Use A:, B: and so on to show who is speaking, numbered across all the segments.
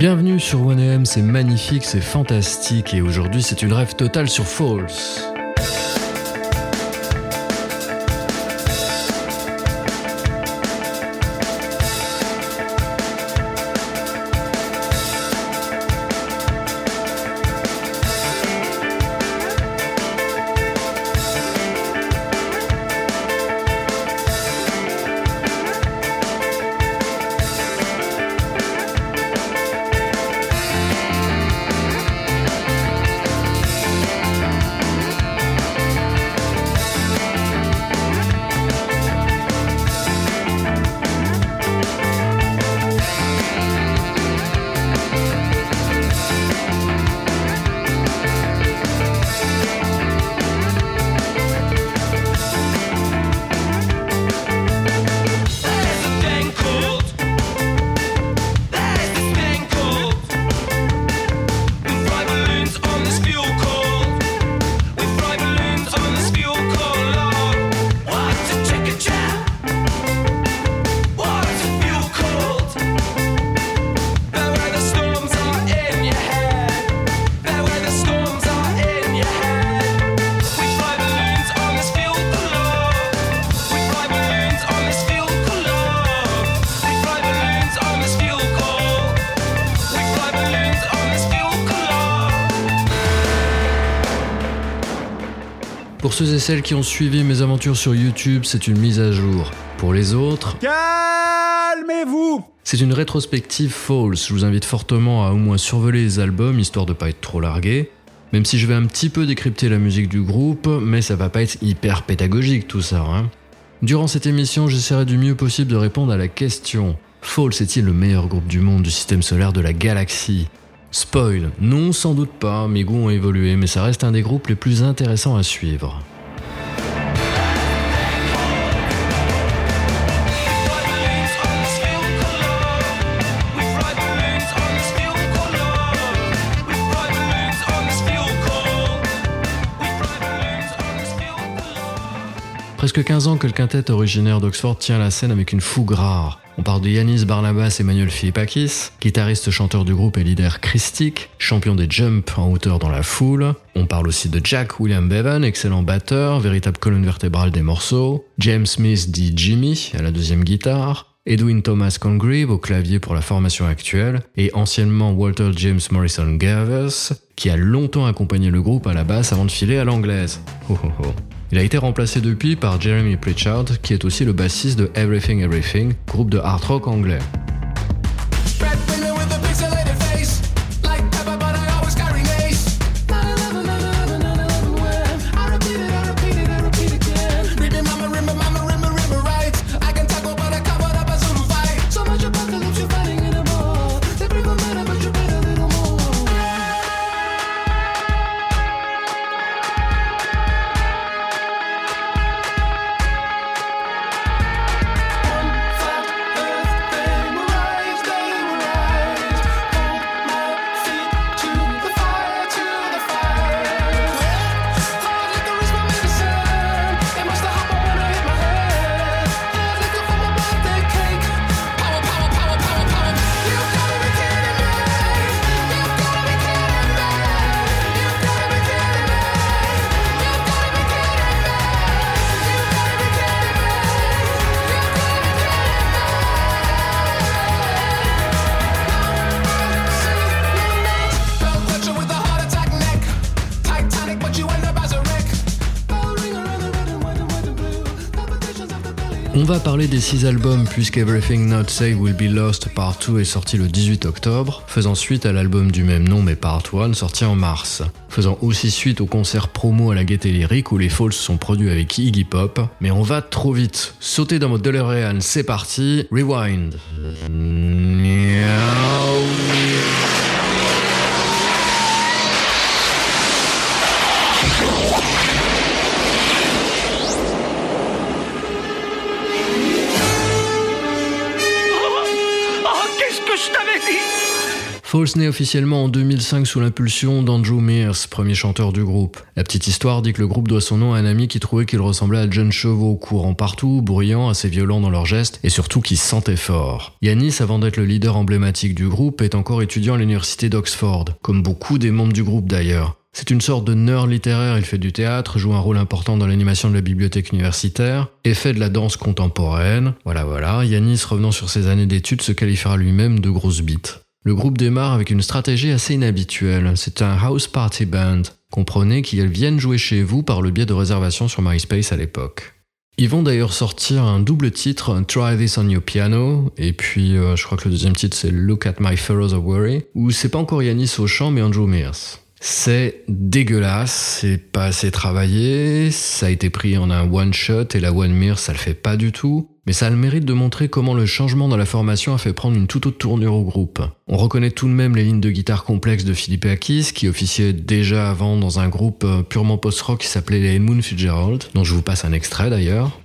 A: Bienvenue sur 1AM, c'est magnifique, c'est fantastique et aujourd'hui c'est une rêve totale sur False. Celles qui ont suivi mes aventures sur YouTube, c'est une mise à jour. Pour les autres,
B: calmez-vous
A: C'est une rétrospective false. Je vous invite fortement à au moins survoler les albums histoire de pas être trop largué. Même si je vais un petit peu décrypter la musique du groupe, mais ça va pas être hyper pédagogique tout ça. Hein. Durant cette émission, j'essaierai du mieux possible de répondre à la question False est-il le meilleur groupe du monde du système solaire de la galaxie? Spoil, non sans doute pas, mes goûts ont évolué, mais ça reste un des groupes les plus intéressants à suivre. Presque 15 ans que le quintet originaire d'Oxford tient la scène avec une fougue rare. On parle de Yanis Barnabas Emmanuel Philippakis, guitariste chanteur du groupe et leader Christique, champion des jumps en hauteur dans la foule. On parle aussi de Jack William Bevan, excellent batteur, véritable colonne vertébrale des morceaux. James Smith dit Jimmy à la deuxième guitare. Edwin Thomas Congreve au clavier pour la formation actuelle, et anciennement Walter James Morrison Gavers, qui a longtemps accompagné le groupe à la basse avant de filer à l'anglaise. Il a été remplacé depuis par Jeremy Pritchard, qui est aussi le bassiste de Everything Everything, groupe de hard rock anglais. Parler des six albums puisque Everything Not Saved Will Be Lost Part 2 est sorti le 18 octobre, faisant suite à l'album du même nom mais Part 1 sorti en mars. Faisant aussi suite au concert promo à la Gaieté Lyrique où les Falls sont produits avec Iggy Pop. Mais on va trop vite. Sauter dans votre DeLorean, c'est parti. Rewind. Falls naît officiellement en 2005 sous l'impulsion d'Andrew Mears, premier chanteur du groupe. La petite histoire dit que le groupe doit son nom à un ami qui trouvait qu'il ressemblait à John Chevaux, courant partout, bruyant, assez violent dans leurs gestes et surtout qui sentait fort. Yanis, avant d'être le leader emblématique du groupe, est encore étudiant à l'université d'Oxford, comme beaucoup des membres du groupe d'ailleurs. C'est une sorte de nerd littéraire, il fait du théâtre, joue un rôle important dans l'animation de la bibliothèque universitaire, et fait de la danse contemporaine. Voilà, voilà. Yanis, revenant sur ses années d'études, se qualifiera lui-même de grosse bite. Le groupe démarre avec une stratégie assez inhabituelle. C'est un house party band. Comprenez qu'ils viennent jouer chez vous par le biais de réservations sur MySpace à l'époque. Ils vont d'ailleurs sortir un double titre, Try This on Your Piano, et puis euh, je crois que le deuxième titre c'est Look at My Furrows of Worry, où c'est pas encore Yanis au chant mais Andrew Mears. C'est dégueulasse, c'est pas assez travaillé, ça a été pris en un one shot et la one mirror ça le fait pas du tout, mais ça a le mérite de montrer comment le changement dans la formation a fait prendre une toute autre tournure au groupe. On reconnaît tout de même les lignes de guitare complexes de Philippe Akis, qui officiait déjà avant dans un groupe euh, purement post-rock qui s'appelait les Moon Fitzgerald, dont je vous passe un extrait d'ailleurs.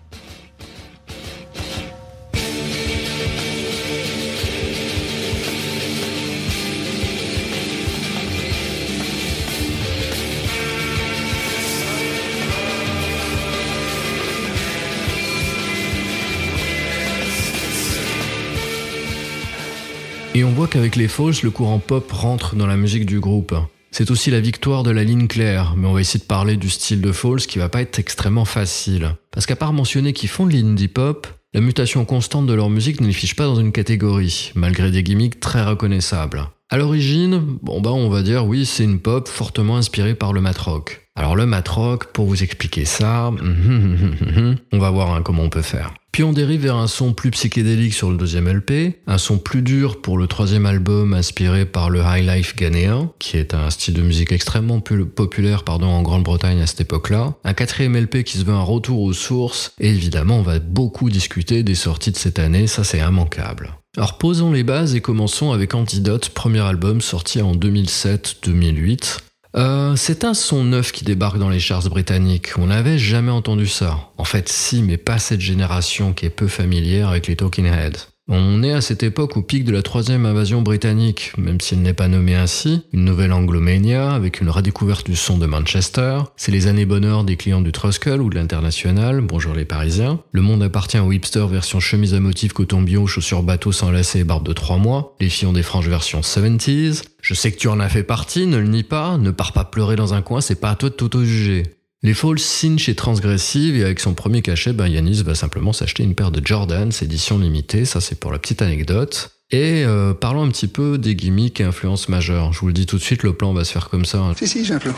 A: Et on voit qu'avec les Falls, le courant pop rentre dans la musique du groupe. C'est aussi la victoire de la ligne claire, mais on va essayer de parler du style de Falls qui va pas être extrêmement facile. Parce qu'à part mentionner qu'ils font de l'indie pop, la mutation constante de leur musique ne les fiche pas dans une catégorie, malgré des gimmicks très reconnaissables. À l'origine, bon bah on va dire oui, c'est une pop fortement inspirée par le mat rock. Alors le mat rock, pour vous expliquer ça, on va voir hein, comment on peut faire. Puis on dérive vers un son plus psychédélique sur le deuxième LP, un son plus dur pour le troisième album inspiré par le High Life ghanéen, qui est un style de musique extrêmement populaire pardon, en Grande-Bretagne à cette époque-là, un quatrième LP qui se veut un retour aux sources, et évidemment on va beaucoup discuter des sorties de cette année, ça c'est immanquable. Alors posons les bases et commençons avec Antidote, premier album sorti en 2007-2008. Euh, c'est un son neuf qui débarque dans les charts britanniques. On n'avait jamais entendu ça. En fait, si, mais pas cette génération qui est peu familière avec les Talking Heads. On est à cette époque au pic de la troisième invasion britannique, même s'il n'est pas nommé ainsi, une nouvelle Anglomania avec une redécouverte du son de Manchester. C'est les années bonheur des clients du Truskull ou de l'International, bonjour les Parisiens. Le monde appartient au hipster version chemise à motif coton bio, chaussures bateau sans lacets et barbe de 3 mois. Les filles ont des franges version 70s. Je sais que tu en as fait partie, ne le nie pas, ne pars pas pleurer dans un coin, c'est pas à toi de t'auto-juger. Les Falls signent chez Transgressive et avec son premier cachet, ben Yanis va simplement s'acheter une paire de Jordans, édition limitée, ça c'est pour la petite anecdote. Et euh, parlons un petit peu des gimmicks et influences majeures. Je vous le dis tout de suite, le plan va se faire comme ça.
C: Si, si, j'ai un plan.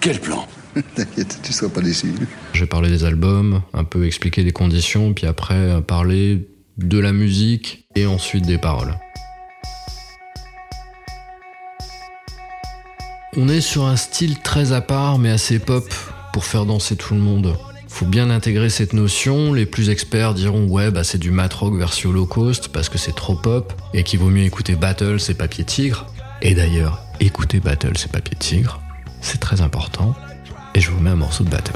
D: Quel plan?
C: T'inquiète, tu seras pas déçu.
A: Je vais parler des albums, un peu expliquer les conditions, puis après euh, parler de la musique et ensuite des paroles. On est sur un style très à part mais assez pop pour faire danser tout le monde. Faut bien intégrer cette notion, les plus experts diront ouais bah c'est du mat rock version low cost parce que c'est trop pop et qu'il vaut mieux écouter Battle c'est Papier Tigre. Et d'ailleurs, écouter Battle c'est Papier Tigre, c'est très important. Et je vous mets un morceau de Battles.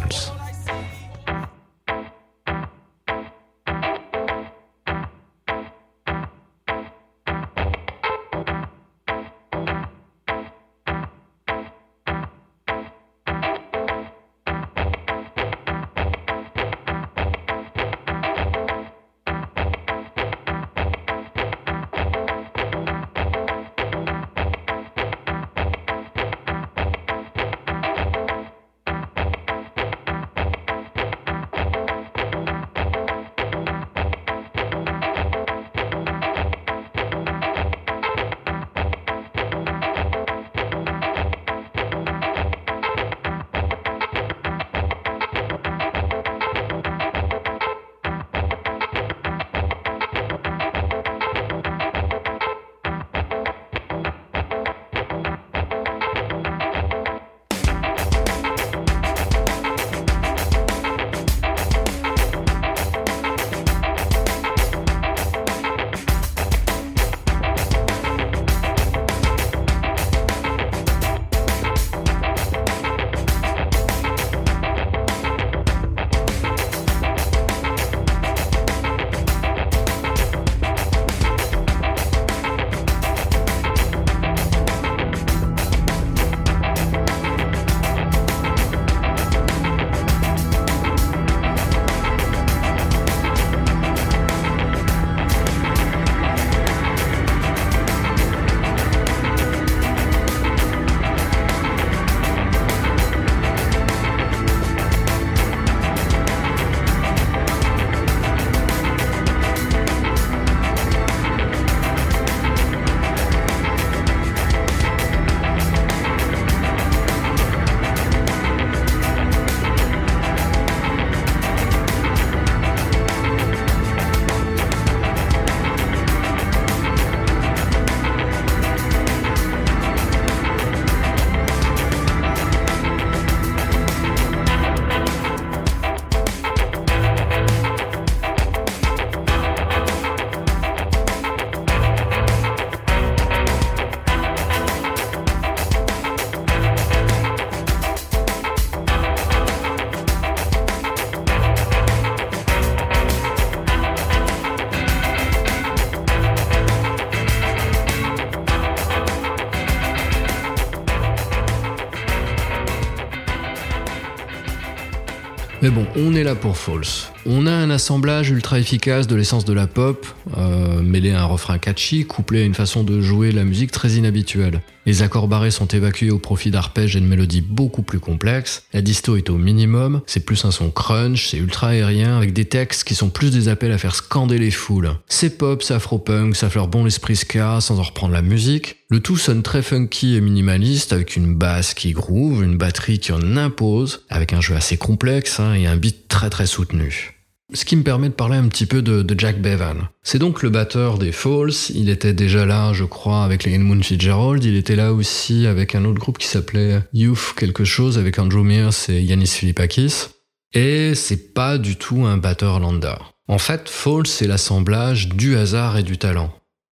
A: Mais bon, on est là pour False. On a un assemblage ultra efficace de l'essence de la pop, euh, mêlé à un refrain catchy, couplé à une façon de jouer la musique très inhabituelle. Les accords barrés sont évacués au profit d'arpèges et de mélodies beaucoup plus complexes. La disto est au minimum, c'est plus un son crunch, c'est ultra aérien, avec des textes qui sont plus des appels à faire scander les foules. C'est pop, c'est afro-punk, ça fleure bon l'esprit ska sans en reprendre la musique. Le tout sonne très funky et minimaliste, avec une basse qui groove, une batterie qui en impose, avec un jeu assez complexe hein, et un beat très très soutenu. Ce qui me permet de parler un petit peu de, Jack Bevan. C'est donc le batteur des Falls. Il était déjà là, je crois, avec les Edmund Fitzgerald. Il était là aussi avec un autre groupe qui s'appelait Youth quelque chose, avec Andrew Mears et Yanis Philippakis. Et c'est pas du tout un batteur lambda. En fait, Falls, c'est l'assemblage du hasard et du talent.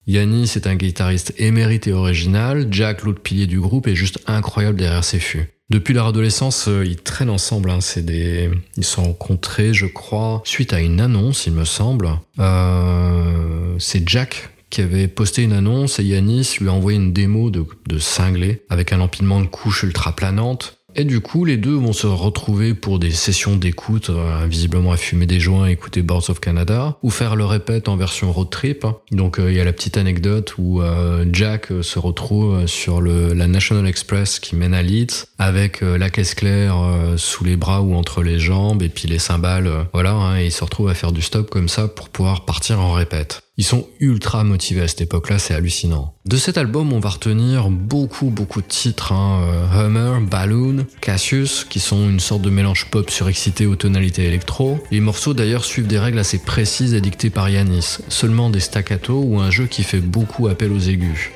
A: Yanis est un guitariste émérité original, Jack, l'autre pilier du groupe, est juste incroyable derrière ses fûts. Depuis leur adolescence, euh, ils traînent ensemble. Hein. Ils se sont rencontrés, je crois, suite à une annonce, il me semble. Euh, c'est Jack qui avait posté une annonce et Yanis lui a envoyé une démo de, de cinglé avec un empilement de couches ultra planantes. Et du coup, les deux vont se retrouver pour des sessions d'écoute, euh, visiblement à fumer des joints, écouter Boards of Canada, ou faire le répète en version road trip. Donc euh, il y a la petite anecdote où euh, Jack se retrouve sur la National Express qui mène à Leeds, avec la caisse claire sous les bras ou entre les jambes, et puis les cymbales, voilà, hein, et il se retrouve à faire du stop comme ça pour pouvoir partir en répète. Ils sont ultra motivés à cette époque-là, c'est hallucinant. De cet album, on va retenir beaucoup, beaucoup de titres. Hein. Euh, Hummer, Balloon, Cassius, qui sont une sorte de mélange pop surexcité aux tonalités électro. Les morceaux d'ailleurs suivent des règles assez précises et dictées par Yanis. Seulement des staccato ou un jeu qui fait beaucoup appel aux aigus.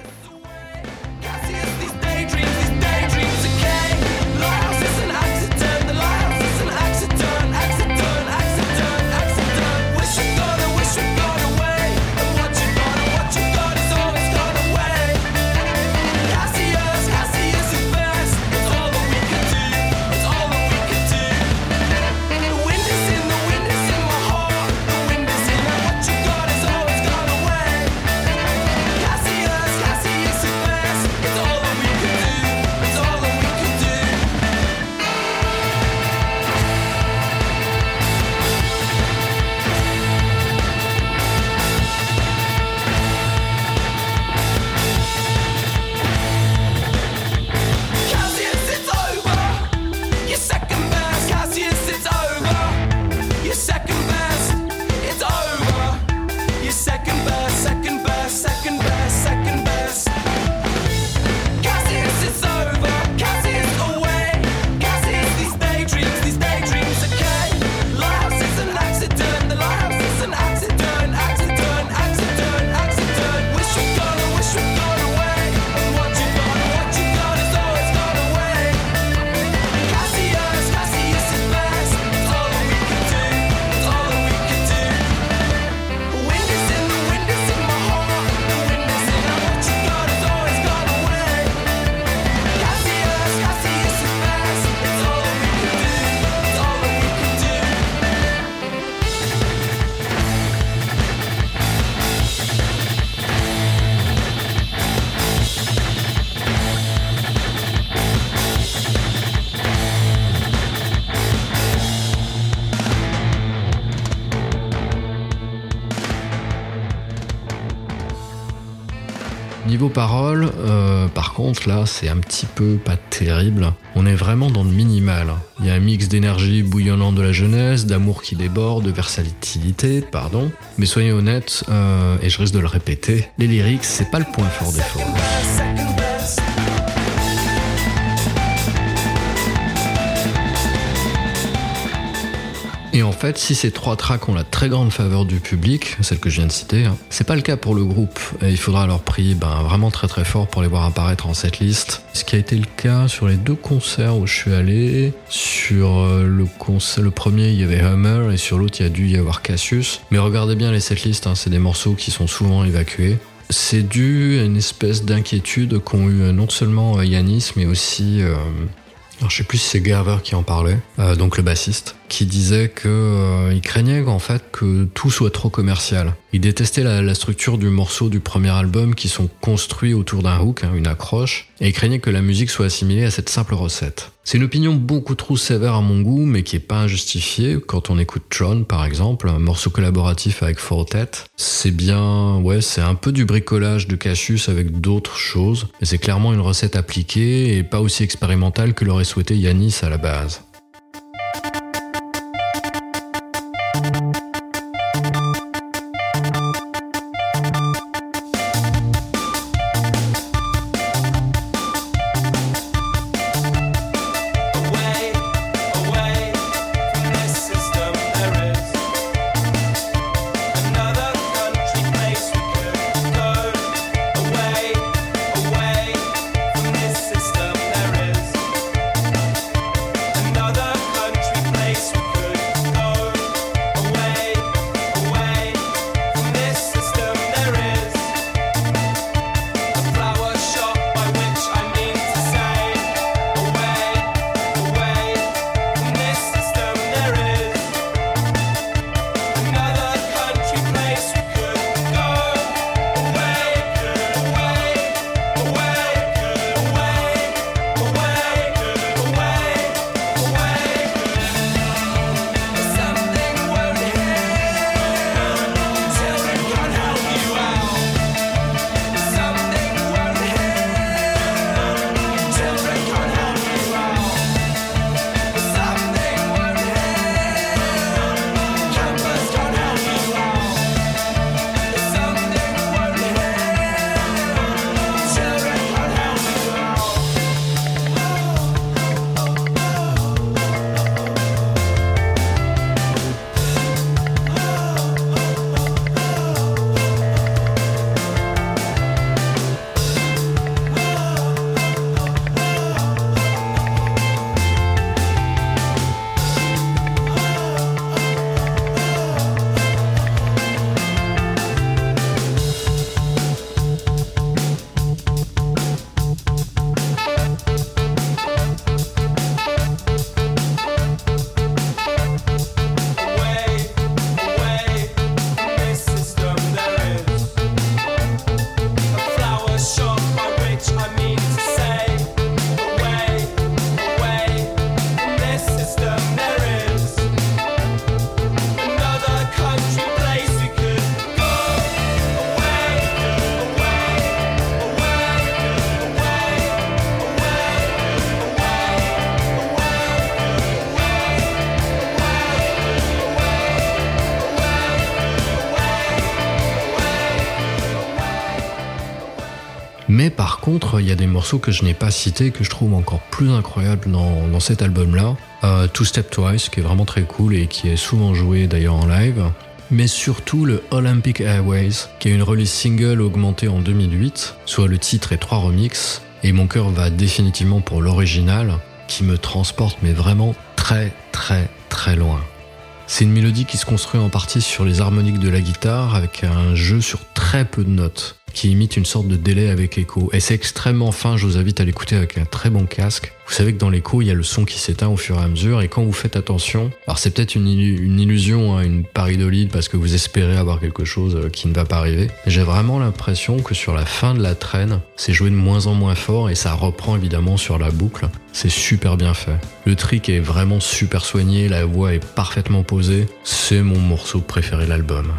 A: Niveau paroles, euh, par contre, là, c'est un petit peu pas terrible. On est vraiment dans le minimal. Il y a un mix d'énergie bouillonnante de la jeunesse, d'amour qui déborde, de versatilité, pardon. Mais soyez honnêtes, euh, et je risque de le répéter, les lyrics, c'est pas le point fort des Falls. Et en fait, si ces trois tracks ont la très grande faveur du public, celle que je viens de citer, hein, c'est pas le cas pour le groupe. Et il faudra leur prix ben, vraiment très très fort pour les voir apparaître en cette liste. Ce qui a été le cas sur les deux concerts où je suis allé. Sur euh, le, concert, le premier, il y avait Hummer et sur l'autre, il y a dû y avoir Cassius. Mais regardez bien les setlists, hein, c'est des morceaux qui sont souvent évacués. C'est dû à une espèce d'inquiétude qu'ont eu euh, non seulement euh, Yanis, mais aussi alors je sais plus si c'est Garver qui en parlait, donc le bassiste,
E: qui disait que euh, craignait qu'en fait que tout soit trop commercial. Il détestait la, la structure du morceau du premier album qui sont construits autour d'un hook, hein, une accroche, et il craignait que la musique soit assimilée à cette simple recette. C'est une opinion beaucoup trop sévère à mon goût, mais qui est pas injustifiée. Quand on écoute Tron, par exemple, un morceau collaboratif avec Fortet, c'est bien, ouais, c'est un peu du bricolage de Cassius avec d'autres choses, mais c'est clairement une recette appliquée et pas aussi expérimentale que l'aurait souhaité Yanis à la base. Que je n'ai pas cités que je trouve encore plus incroyables dans, dans cet album-là. Euh, Two Step Twice, qui est vraiment très cool et qui est souvent joué d'ailleurs en live. Mais surtout le Olympic Airways, qui est une release single augmentée en 2008, soit le titre et trois remixes. Et mon cœur va définitivement pour l'original, qui me transporte mais vraiment très très très loin. C'est une mélodie qui se construit en partie sur les harmoniques de la guitare avec un jeu sur très peu de notes qui imite une sorte de délai avec écho. Et c'est extrêmement fin, je vous invite à l'écouter avec un très bon casque. Vous savez que dans l'écho, il y a le son qui s'éteint au fur et à mesure, et quand vous faites attention, alors c'est peut-être une, illu- une illusion, hein, une paridolide, parce que vous espérez avoir quelque chose euh, qui ne va pas arriver. J'ai vraiment l'impression que sur la fin de la traîne, c'est joué de moins en moins fort, et ça reprend évidemment sur la boucle. C'est super bien fait. Le trick est vraiment super soigné, la voix est parfaitement posée. C'est mon morceau préféré de l'album.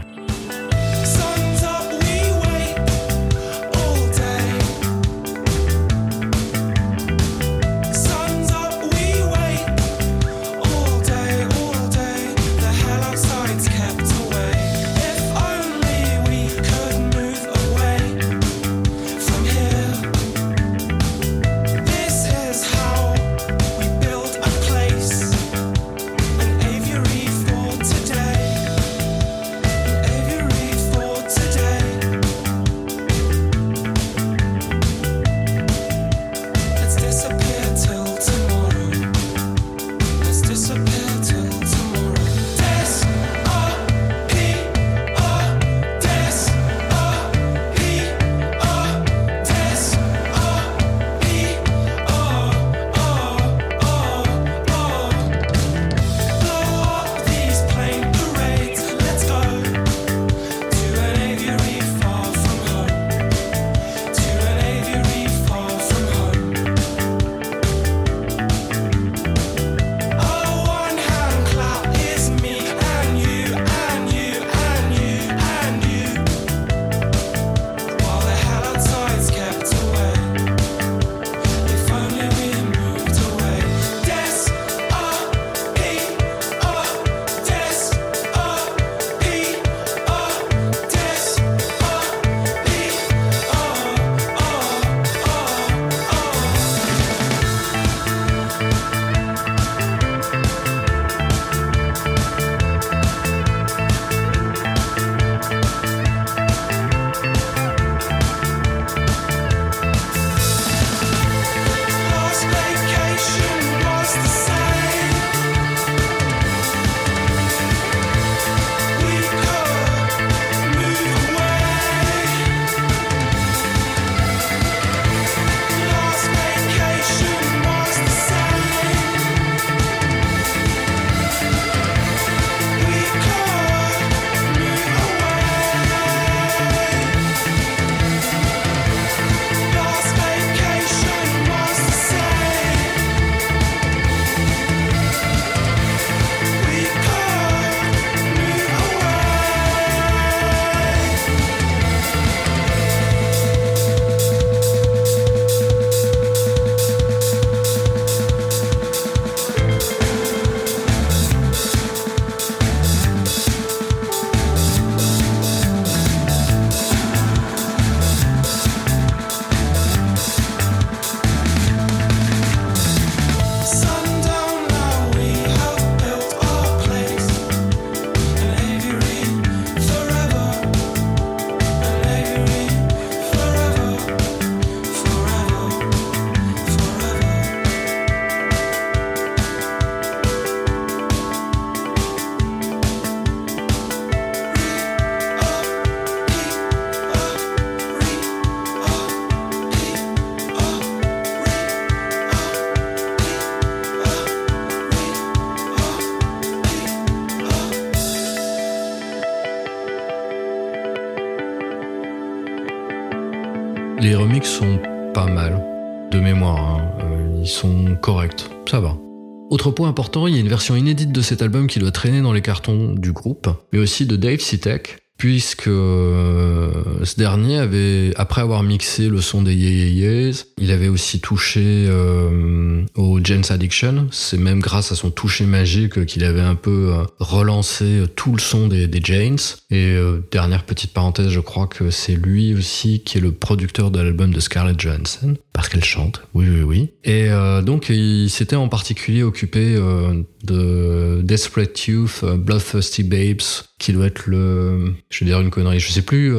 A: Important, il y a une version inédite de cet album qui doit traîner dans les cartons du groupe, mais aussi de Dave Sitek, puisque euh, ce dernier avait, après avoir mixé le son des Yeah Yeah Yeahs, il avait aussi touché euh, au Jane's Addiction. C'est même grâce à son toucher magique qu'il avait un peu euh, relancé tout le son des, des. Et euh, dernière petite parenthèse, je crois que c'est lui aussi qui est le producteur de l'album de Scarlett Johansson, qu'elle chante, oui oui oui. Et euh, donc il s'était en particulier occupé euh, de Desperate Youth, euh, Bloodthirsty Babes, qui doit être le, je vais dire une connerie, je sais plus,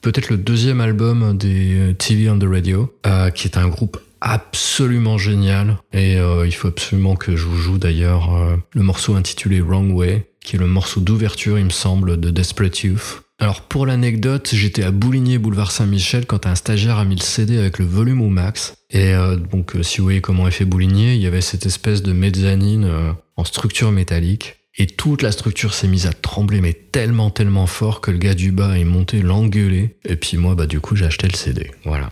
A: peut-être le deuxième album des TV on the Radio, qui est un groupe absolument génial. Et il faut absolument que je vous joue d'ailleurs le morceau intitulé Wrong Way, qui est le morceau d'ouverture, il me semble, de Desperate Youth. Alors pour l'anecdote, j'étais à Bouligné, boulevard Saint-Michel, quand un stagiaire a mis le CD avec le volume au max. Et euh, donc euh, si vous voyez comment est fait Bouligné, il y avait cette espèce de mezzanine euh, en structure métallique. Et toute la structure s'est mise à trembler, mais tellement, tellement fort que le gars du bas est monté l'engueuler. Et puis moi, bah du coup, j'ai acheté le CD. Voilà.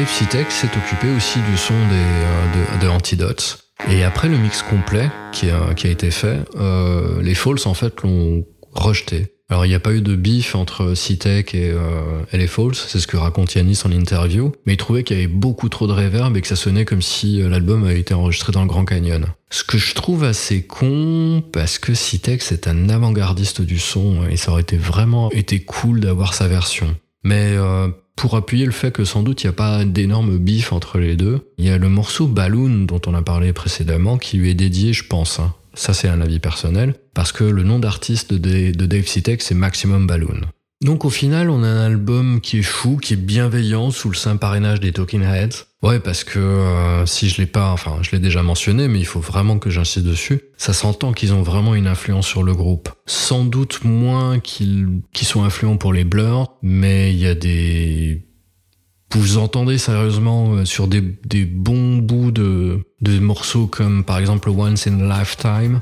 A: Dave Sitek s'est occupé aussi du son des, euh, de, de Antidote. Et après le mix complet qui a, qui a été fait, euh, les Falls en fait l'ont rejeté. Alors il n'y a pas eu de bif entre Citek et, euh, et les Falls, c'est ce que raconte Yanis en interview, mais il trouvait qu'il y avait beaucoup trop de reverb et que ça sonnait comme si euh, l'album avait été enregistré dans le Grand Canyon. Ce que je trouve assez con, parce que Citek c'est un avant-gardiste du son et ça aurait été vraiment été cool d'avoir sa version. Mais euh, pour appuyer le fait que sans doute il n'y a pas d'énorme bif entre les deux, il y a le morceau Balloon dont on a parlé précédemment qui lui est dédié, je pense. hein. Ça, c'est un avis personnel, parce que le nom d'artiste de, Dave Sitek, c'est Maximum Balloon. Donc au final, on a un album qui est fou, qui est bienveillant sous le saint parrainage des Talking Heads. Ouais, parce que euh, si je l'ai pas, enfin, je l'ai déjà mentionné, mais il faut vraiment que j'insiste dessus. Ça s'entend qu'ils ont vraiment une influence sur le groupe. Sans doute moins qu'ils qu'ils sont influents pour les Blurs, mais il y a des vous entendez sérieusement euh, sur des, des bons bouts de, de morceaux comme par exemple
E: Once in a Lifetime.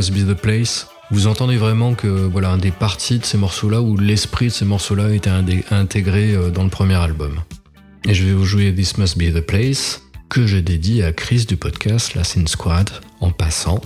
A: Must Be the Place. Vous entendez vraiment que voilà un des parties de ces morceaux-là ou l'esprit de ces morceaux-là était intégré euh, dans le premier album. Et je vais vous jouer This Must Be the Place que je dédie à Chris du podcast La Sin Squad en passant.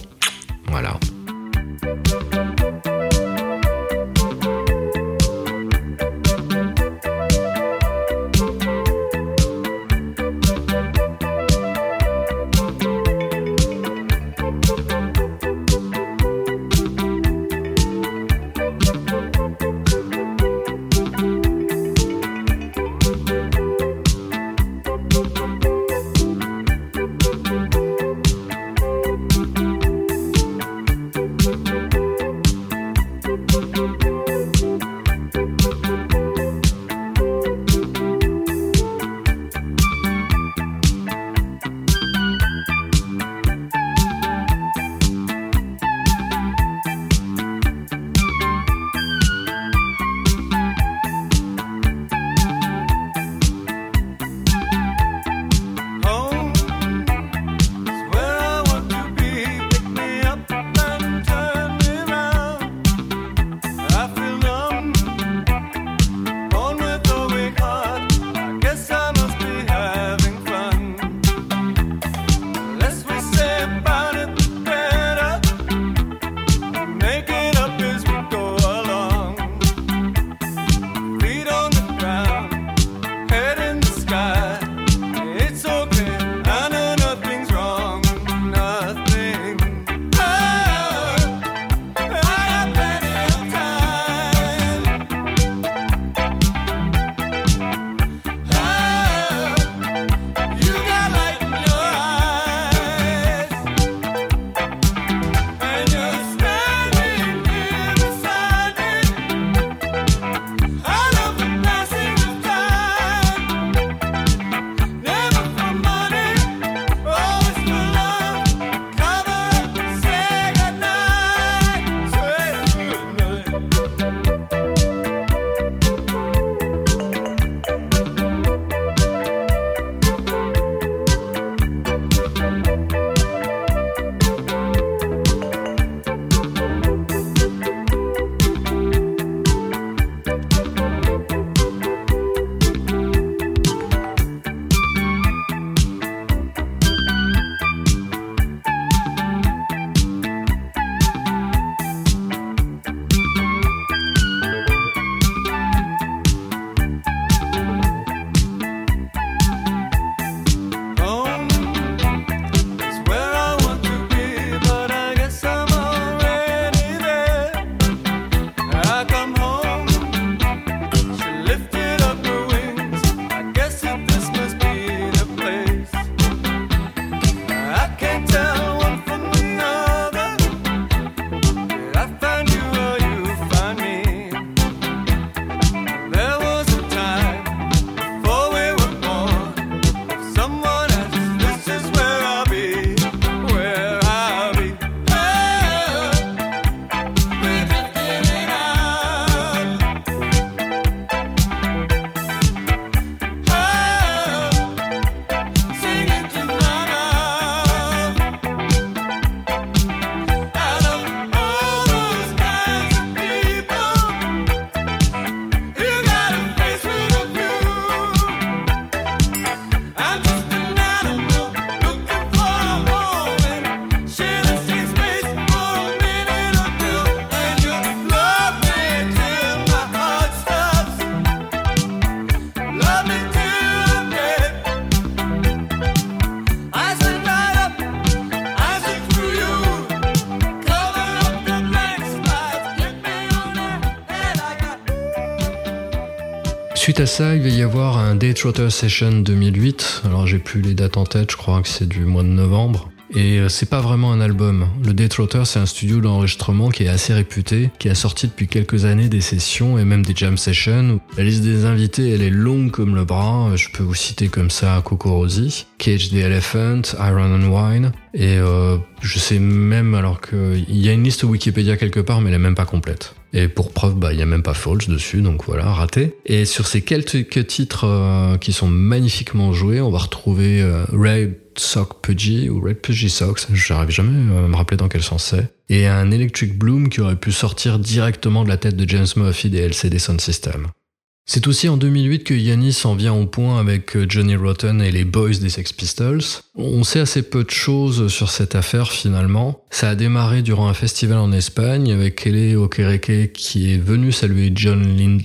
A: À ça, il va y avoir un Day Trotter Session 2008. Alors j'ai plus les dates en tête, je crois que c'est du mois de novembre. Et euh, c'est pas vraiment un album. Le Day Trotter, c'est un studio d'enregistrement qui est assez réputé, qui a sorti depuis quelques années des sessions et même des jam sessions. La liste des invités, elle est longue comme le bras. Je peux vous citer comme ça Coco Rosie, Cage the Elephant, Iron and Wine. Et euh, je sais même, alors qu'il y a une liste Wikipédia quelque part, mais elle est même pas complète. Et pour preuve, bah, il y a même pas Falls dessus, donc voilà, raté. Et sur ces quelques titres euh, qui sont magnifiquement joués, on va retrouver euh, Red Sock Pudgy ou Red Pudgy Socks, j'arrive jamais à me rappeler dans quel sens c'est. Et un Electric Bloom qui aurait pu sortir directement de la tête de James Murphy des LCD Sound System. C'est aussi en 2008 que Yanis en vient au point avec euh, Johnny Rotten et les Boys des Sex Pistols. On sait assez peu de choses sur cette affaire finalement. Ça a démarré durant un festival en Espagne avec Kelly Okereke qui est venu saluer John,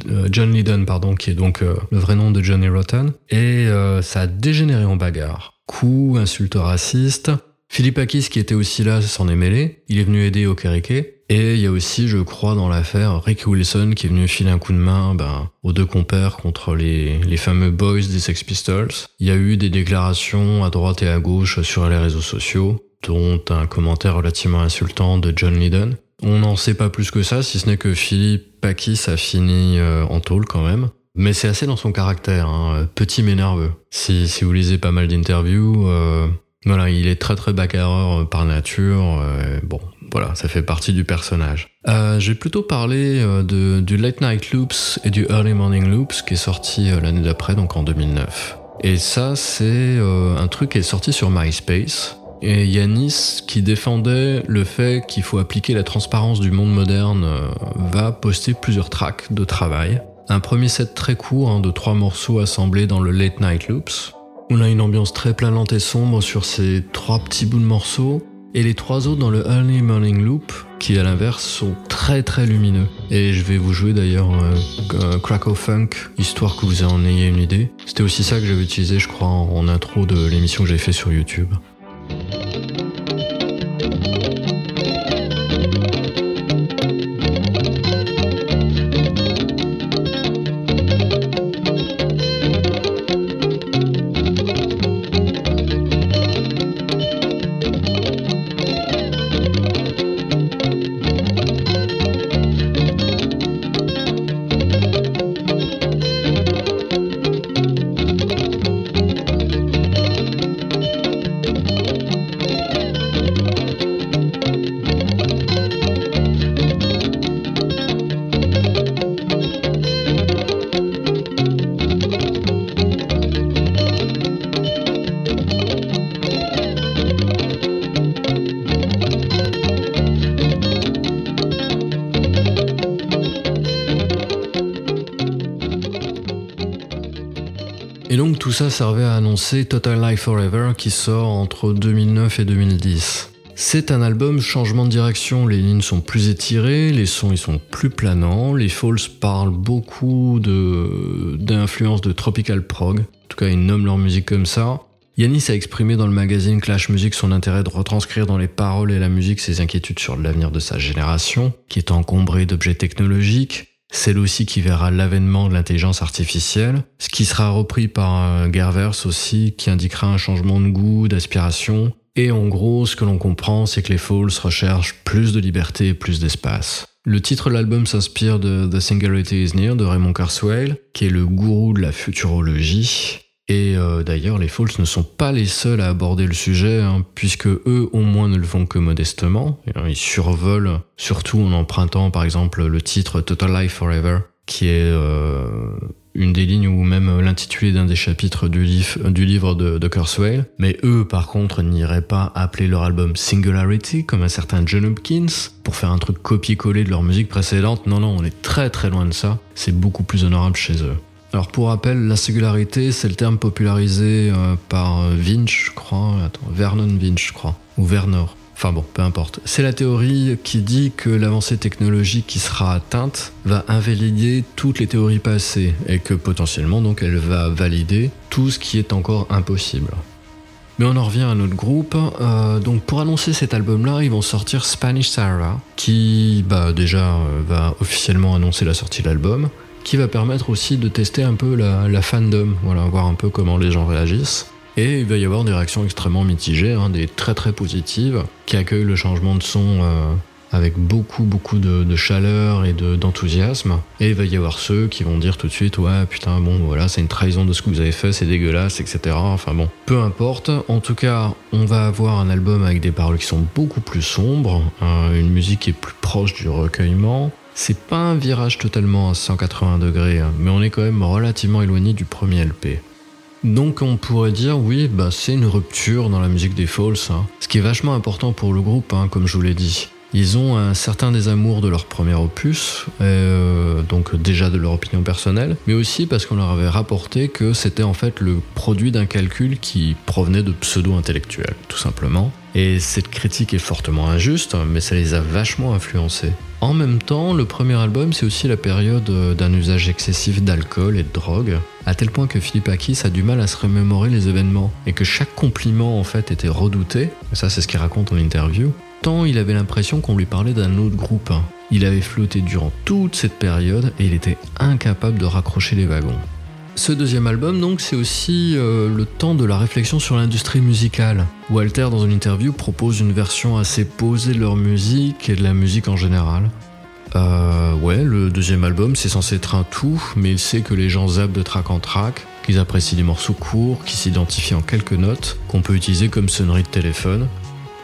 A: euh, Lydon, pardon, qui est donc euh, le vrai nom de Johnny Rotten. Et ça a dégénéré en bagarre. Coups, insultes racistes. Philippe Akis, qui était aussi là, s'en est mêlé. Il est venu aider Okereke. Et il y a aussi, je crois, dans l'affaire, Rick Wilson qui est venu filer un coup de main ben, aux deux compères contre les, les fameux boys des Sex Pistols. Il y a eu des déclarations à droite et à gauche sur les réseaux sociaux, dont un commentaire relativement insultant de John Lydon. On n'en sait pas plus que ça, si ce n'est que Philippe Akis a fini euh, en tôle quand même. Mais c'est assez dans son caractère, hein, petit mais nerveux. Si, si vous lisez pas mal d'interviews, euh, voilà, il est très très bagarreur euh, par nature. euh, bon, voilà, ça fait partie du personnage. Euh, J'ai plutôt parlé euh, du Late Night Loops et du Early Morning Loops qui est sorti euh, l'année d'après, donc en 2009. Et ça, c'est euh, un truc qui est sorti sur MySpace. Et Yanis, qui défendait le fait qu'il faut appliquer la transparence du monde moderne, va poster plusieurs tracks de travail. Un premier set très court hein, de trois morceaux assemblés dans le Late Night Loops. On a une ambiance très planante et sombre sur ces trois petits bouts de morceaux. Et les trois autres dans le Early Morning Loop, qui à l'inverse sont très très lumineux. Et je vais vous jouer d'ailleurs euh, Krakow Funk, histoire que vous en ayez une idée. C'était aussi ça que j'avais utilisé, je crois, en, intro de l'émission que j'ai fait sur YouTube. Ça servait à annoncer Total Life Forever qui sort entre 2009 et 2010. C'est un album changement de direction, les lignes sont plus étirées, les sons ils sont plus planants, les Falls parlent beaucoup de d'influence de tropical prog, en tout cas ils nomment leur musique comme ça. Yanis a exprimé dans le magazine Clash Music son intérêt de retranscrire dans les paroles et la musique ses inquiétudes sur l'avenir de sa génération, qui est encombrée d'objets technologiques, celle aussi qui verra l'avènement de l'intelligence artificielle, ce qui sera repris par euh, Gervers aussi, qui indiquera un changement de goût, d'aspiration, et en gros, ce que l'on comprend, c'est que les Falls recherchent plus de liberté et plus d'espace. Le titre de l'album s'inspire de The Singularity is Near de Raymond Kurzweil, qui est le gourou de la futurologie. Et euh, d'ailleurs, les Falls ne sont pas les seuls à aborder le sujet, hein, puisque eux, au moins, ne le font que modestement. Euh, Ils survolent, surtout en empruntant, par exemple, le titre Total Life Forever, qui est euh, une des lignes ou même l'intitulé d'un des chapitres du, livre- de, de. Mais eux, par contre, n'iraient pas appeler leur album Singularity, comme un certain John Hopkins, pour faire un truc copier-coller de leur musique précédente. Non, non, on est très très loin de ça. C'est beaucoup plus honorable chez eux. Alors pour rappel, la singularité, c'est le terme popularisé euh, par euh, Winch, je crois. Attends, Vernon Winch, je crois. Ou Vernor. Enfin bon, peu importe. C'est la théorie qui dit que l'avancée technologique qui sera atteinte va invalider toutes les théories passées et que potentiellement donc elle va valider tout ce qui est encore impossible. Mais on en revient à notre groupe. Euh, donc pour annoncer cet album-là, ils vont sortir Spanish Sarah, qui bah déjà va officiellement annoncer la sortie de l'album, qui va permettre aussi de tester un peu la, fandom, voilà, voir un peu comment les gens réagissent. Et il va y avoir des réactions extrêmement mitigées, hein, des très très positives, qui accueillent le changement de son euh, avec beaucoup beaucoup de, chaleur et de- d'enthousiasme. et il va y avoir ceux qui vont dire tout de suite ouais putain bon voilà c'est une trahison de ce que vous avez fait, c'est dégueulasse, etc. Enfin bon, peu importe. En tout cas, on va avoir un album avec des paroles qui sont beaucoup plus sombres, euh, une musique qui est plus proche du recueillement. C'est pas un virage totalement à 180 degrés, hein, mais on est quand même relativement éloigné du premier LP. Donc on pourrait dire oui, bah c'est une rupture dans la musique des Falls, hein. ce qui est vachement important pour le groupe, hein, comme je vous l'ai dit. Ils ont un certain désamour de leur premier opus, euh, donc déjà de leur opinion personnelle, mais aussi parce qu'on leur avait rapporté que c'était en fait le produit d'un calcul qui provenait de pseudo-intellectuels, tout simplement. Et cette critique est fortement injuste, mais ça les a vachement influencés. En même temps, le premier album, c'est aussi la période euh, d'un usage excessif d'alcool et de drogue, à tel point que Philippe Akis a du mal à se remémorer les événements, et que chaque compliment en fait était redouté, ça c'est ce qu'il raconte en interview, tant il avait l'impression qu'on lui parlait d'un autre groupe. Il avait flotté durant toute cette période et il était incapable de raccrocher les wagons. Ce deuxième album, donc, c'est aussi euh, le temps de la réflexion sur l'industrie musicale. Walter, dans une interview, propose une version assez posée de leur musique et de la musique en général. Euh, ouais, le deuxième album, c'est censé être un tout, mais il sait que les gens zappent de track en track, qu'ils apprécient des morceaux courts, qui s'identifient en quelques notes, qu'on peut utiliser comme sonnerie de téléphone.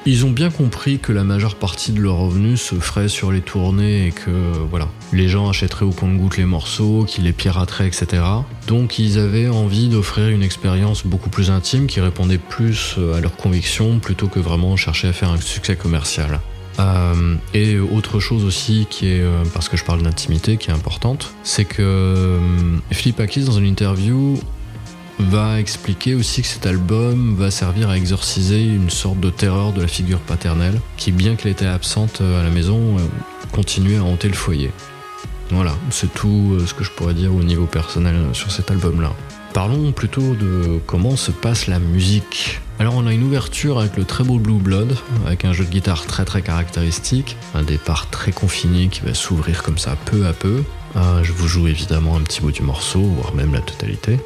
A: Ils ont bien compris que la majeure partie de leurs revenus se ferait sur les tournées et que voilà, les gens achèteraient au compte-goutte les morceaux, qu'ils les pirateraient, etc. Donc ils avaient envie d'offrir une expérience beaucoup plus intime qui répondait plus à leurs convictions plutôt que vraiment chercher à faire un succès commercial. Euh, et autre chose aussi qui est, euh, parce que je parle d'intimité, qui est importante, c'est que euh, Philippe Akis dans une interview va expliquer aussi que cet album va servir à exorciser une sorte de terreur de la figure paternelle qui, bien qu'elle était absente euh, à la maison, euh, continuait à hanter le foyer. Voilà, c'est tout euh, ce que je pourrais dire au niveau personnel sur cet album-là. Parlons plutôt de comment se passe la musique. Alors on a une ouverture avec le très beau Blue Blood, avec un jeu de guitare très très caractéristique, un départ très confiné qui va s'ouvrir comme ça peu à peu. Je vous joue évidemment un petit bout du morceau, voire même la totalité.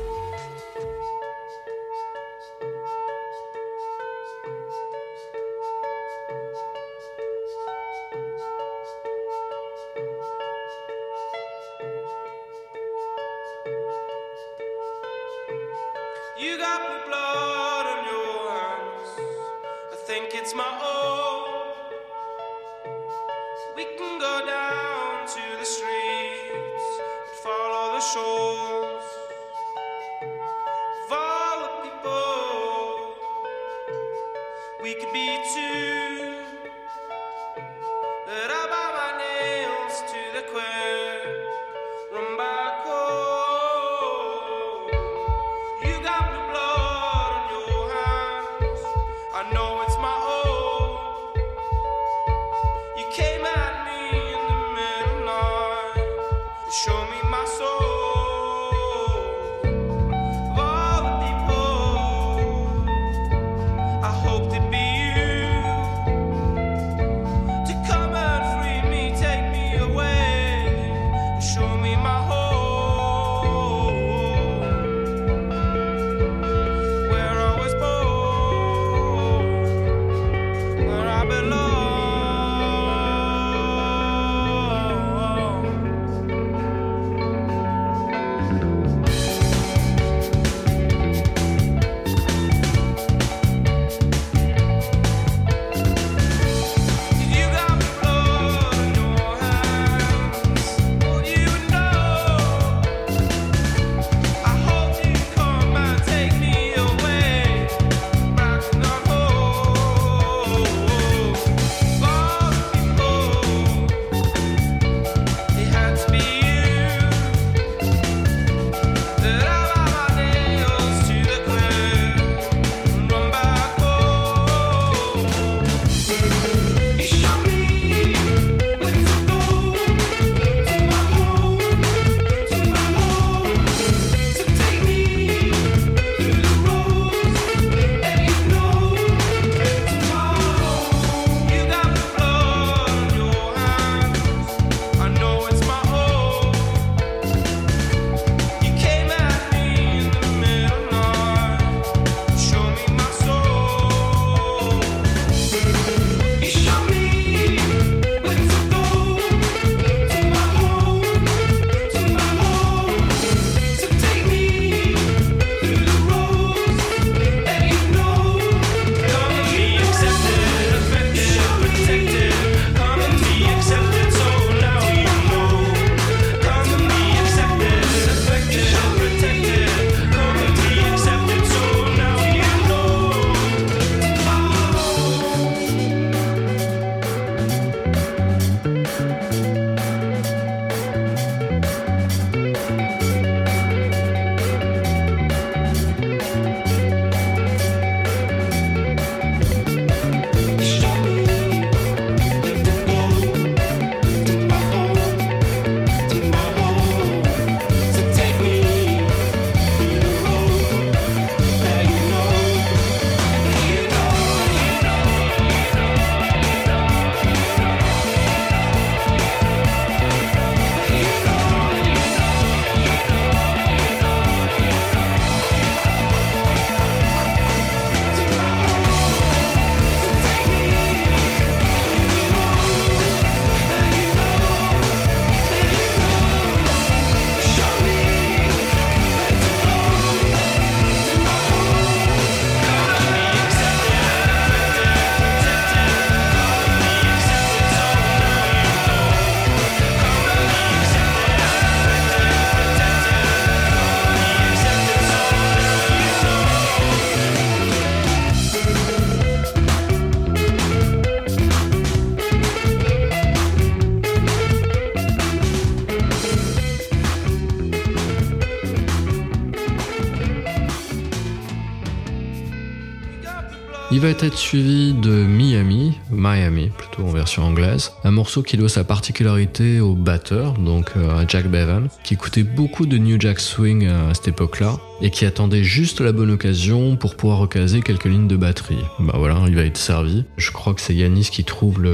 A: Il va être suivi de Miami, Miami plutôt en version anglaise, un morceau qui doit sa particularité au batteur, donc euh, à Jack Bevan, qui écoutait beaucoup de New Jack Swing à cette époque-là et qui attendait juste la bonne occasion pour pouvoir recaser quelques lignes de batterie. Bah voilà, il va être servi. Je crois que c'est Yanis qui trouve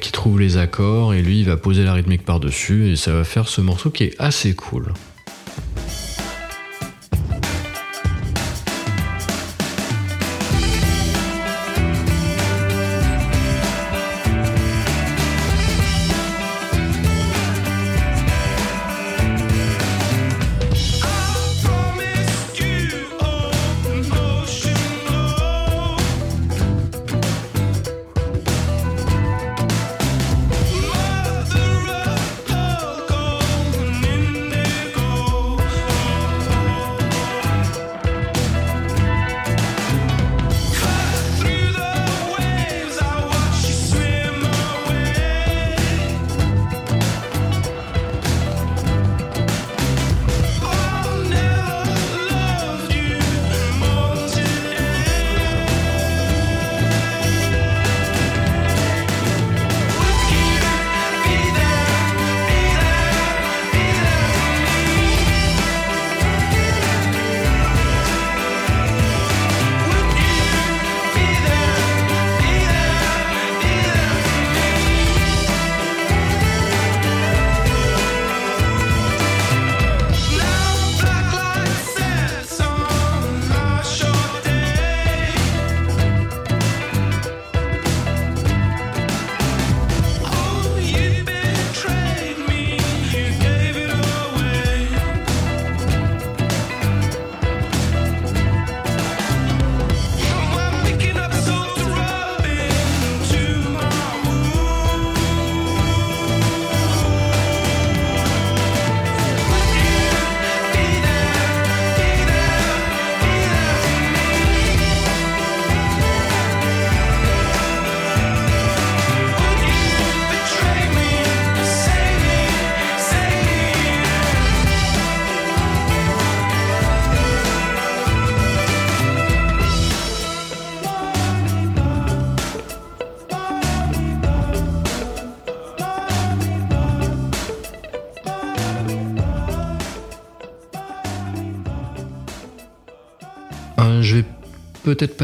A: qui trouve les accords et lui il va poser la rythmique par-dessus et ça va faire ce morceau qui est assez cool.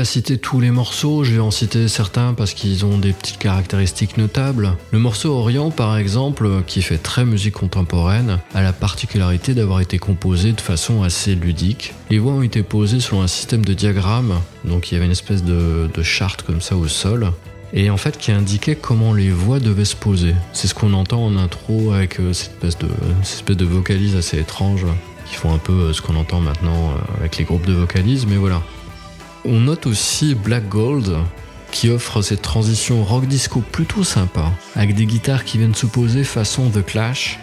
A: Citer tous les morceaux, je vais en citer certains parce qu'ils ont des petites caractéristiques notables. Le morceau Orient, par exemple, qui fait très musique contemporaine, a la particularité d'avoir été composé de façon assez ludique. Les voix ont été posées selon un système de diagramme, donc il y avait une espèce de, charte comme ça au sol. Et en fait, qui indiquait comment les voix devaient se poser. C'est ce qu'on entend en intro avec euh, cette espèce de, cette espèce de vocalise assez étrange qui font un peu euh, ce qu'on entend maintenant euh, avec les groupes de vocalises, mais voilà. On note aussi Black Gold qui offre cette transition rock disco plutôt sympa, avec des guitares qui viennent se poser façon The Clash.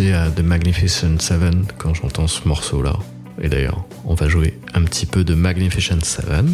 F: À The Magnificent Seven quand j'entends ce morceau-là. Et d'ailleurs, on va jouer un petit peu de Magnificent Seven.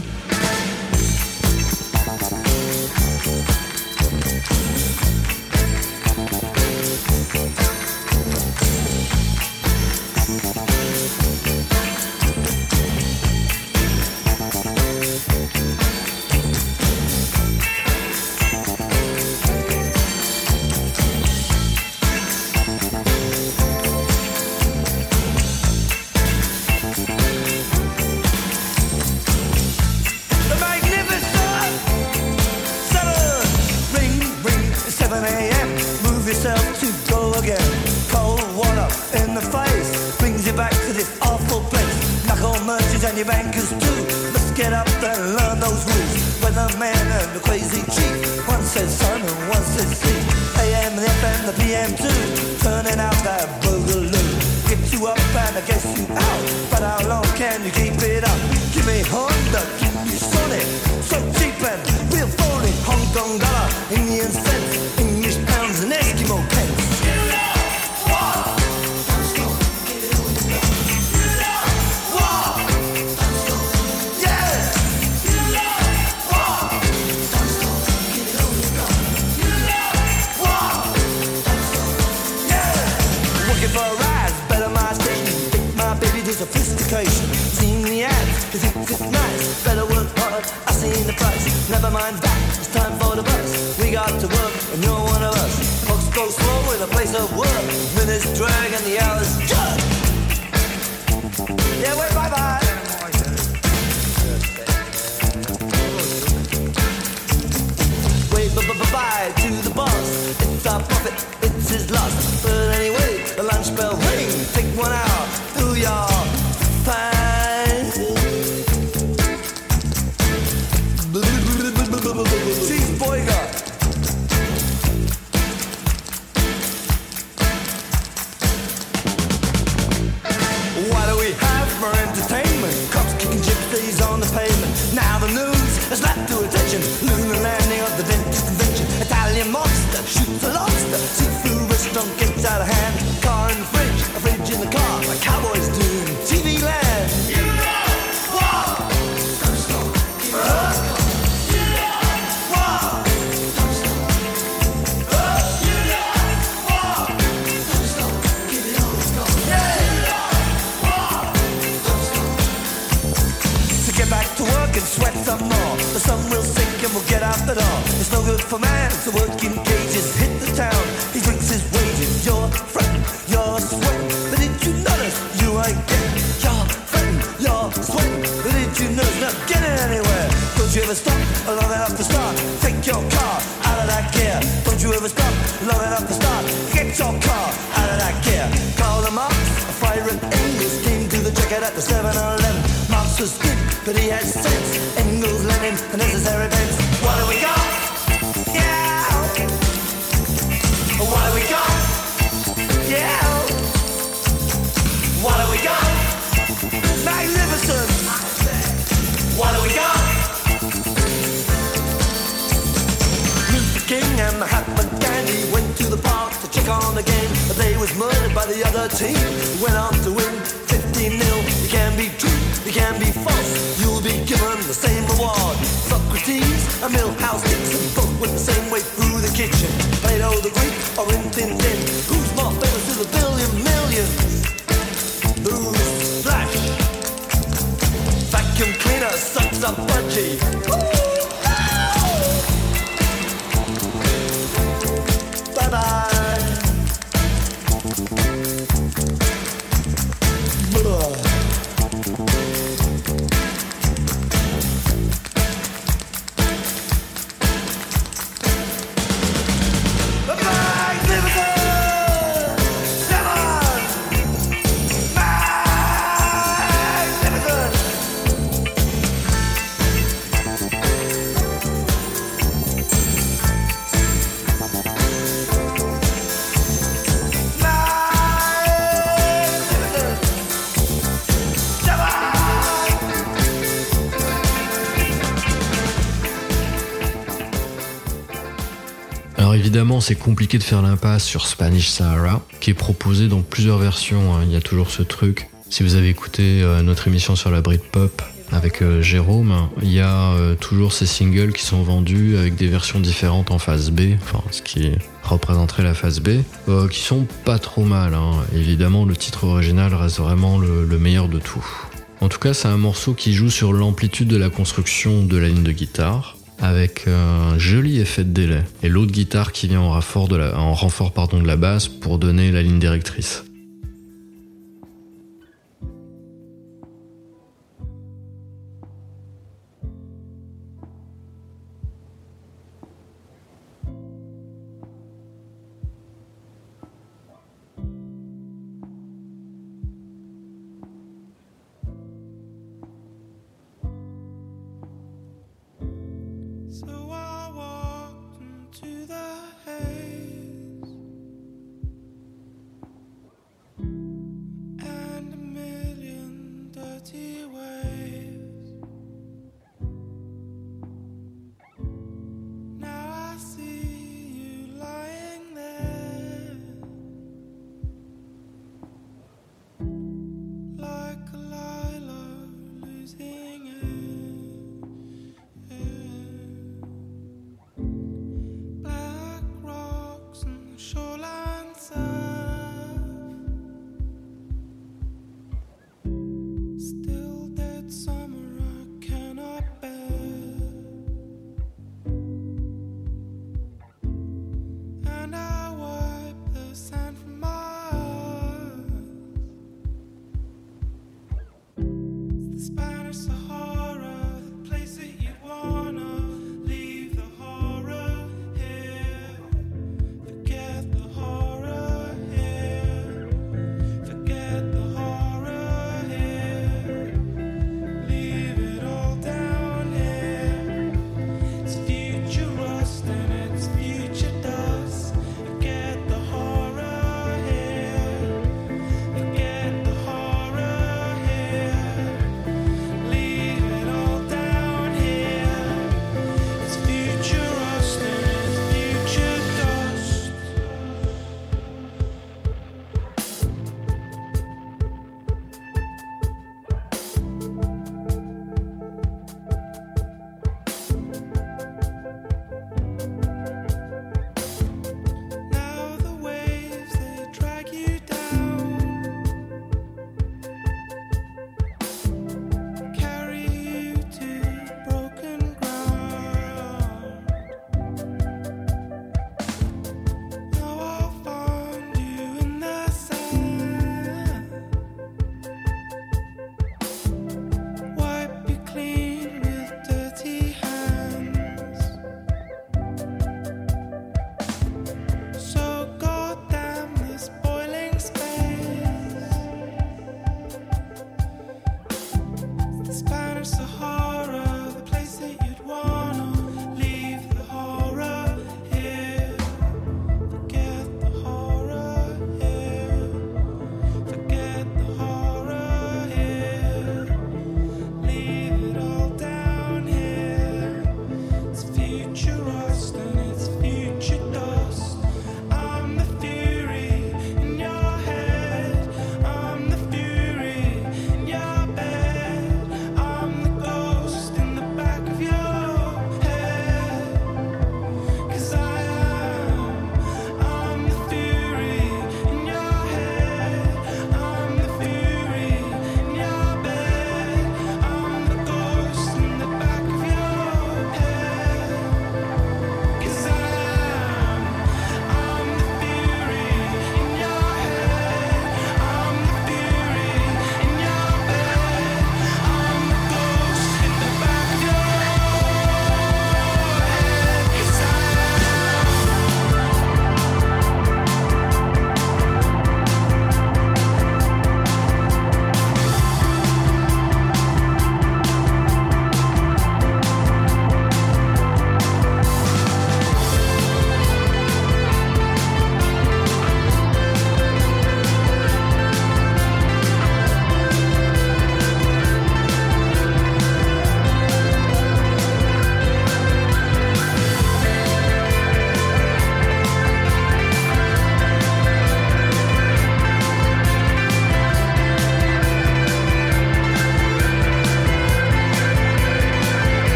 G: And sweat some more. The sun will sink and we'll get out the door. It's no good for man to work in cages. Hit the town, he drinks his wages. You're fretting, you're sweating. But did you notice you ain't getting? You're fretting, you're sweating. But did you notice not getting anywhere? Don't you ever stop long enough to start? Take your car out of that gear. Don't you ever stop long enough to start? Get your car out of that gear. Call them up, a fire and Engels came to the jacket at the 7-Eleven. Marx was good, but he had sense. Engels, Lenin, the necessary events. What do we got? Yeah. What do we got? Yeah. What do we got? Magnificent. What do we got? King and went to the park to check on the game, but they was murdered by the other team. Went on to win 15 0 You can be true, you can be false. You'll be given the same reward. Socrates and Milhouse Dixon both went the same way through the kitchen. Plato the Greek or Rin Tin Tin. Who's more famous to the billion millions? Who's Flash? Vacuum cleaner sucks up budgie.
E: C'est compliqué de faire l'impasse sur Spanish Sahara, qui est proposé dans plusieurs versions. hein. Il y a toujours ce truc. Si vous avez écouté euh, notre émission sur la Britpop avec euh, Jérôme, il y a euh, toujours ces singles qui sont vendus avec des versions différentes en phase B, enfin ce qui représenterait la phase B, qui sont pas trop mal. hein. Évidemment, le titre original reste vraiment le, le meilleur de tout. En tout cas, c'est un morceau qui joue sur l'amplitude de la construction de la ligne de guitare, avec un joli effet de délai, et l'autre guitare qui vient en renfort de la, basse pour donner la ligne directrice.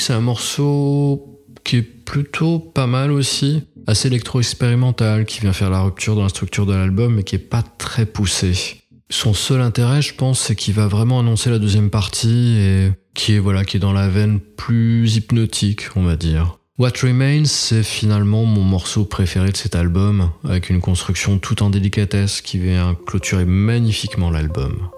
A: C'est un morceau qui est plutôt pas mal aussi, assez électro-expérimental, qui vient faire la rupture dans la structure de l'album, mais qui est pas très poussé. Son seul intérêt, je pense, c'est qu'il va vraiment annoncer la deuxième partie et qui voilà, qui est dans la veine plus hypnotique, on va dire. What Remains, c'est finalement mon morceau préféré de cet album, avec une construction tout en délicatesse qui vient clôturer magnifiquement l'album.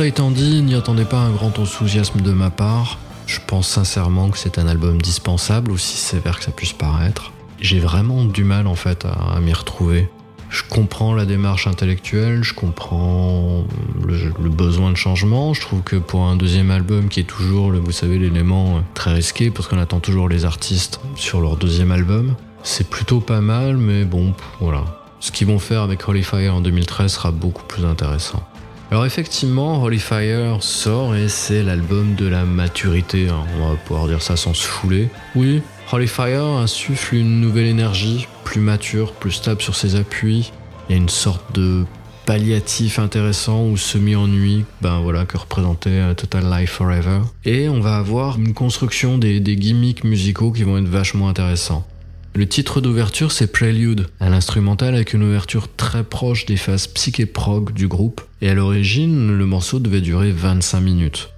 A: Ça étant dit, n'y attendez pas un grand enthousiasme de ma part. Je pense sincèrement que c'est un album dispensable, aussi sévère que ça puisse paraître. J'ai vraiment du mal en fait à, m'y retrouver. Je comprends la démarche intellectuelle, je comprends le, besoin de changement. Je trouve que pour un deuxième album qui est toujours, vous savez, l'élément très risqué, parce qu'on attend toujours les artistes sur leur deuxième album, c'est plutôt pas mal, mais bon, voilà. Ce qu'ils vont faire avec Holy Fire en 2013 sera beaucoup plus intéressant. Alors effectivement, Holy Fire sort et c'est l'album de la maturité, hein. on va pouvoir dire ça sans se fouler. Oui, Holy Fire insuffle une nouvelle énergie, plus mature, plus stable sur ses appuis. Il y a une sorte de palliatif intéressant ou semi-ennui, ben voilà, que représentait euh, Total Life Forever. Et on va avoir une construction des, des gimmicks musicaux qui vont être vachement intéressants. Le titre d'ouverture, c'est Prelude, un instrumental avec une ouverture très proche des phases psyché-prog du groupe. Et à l'origine, le morceau devait durer 25 minutes.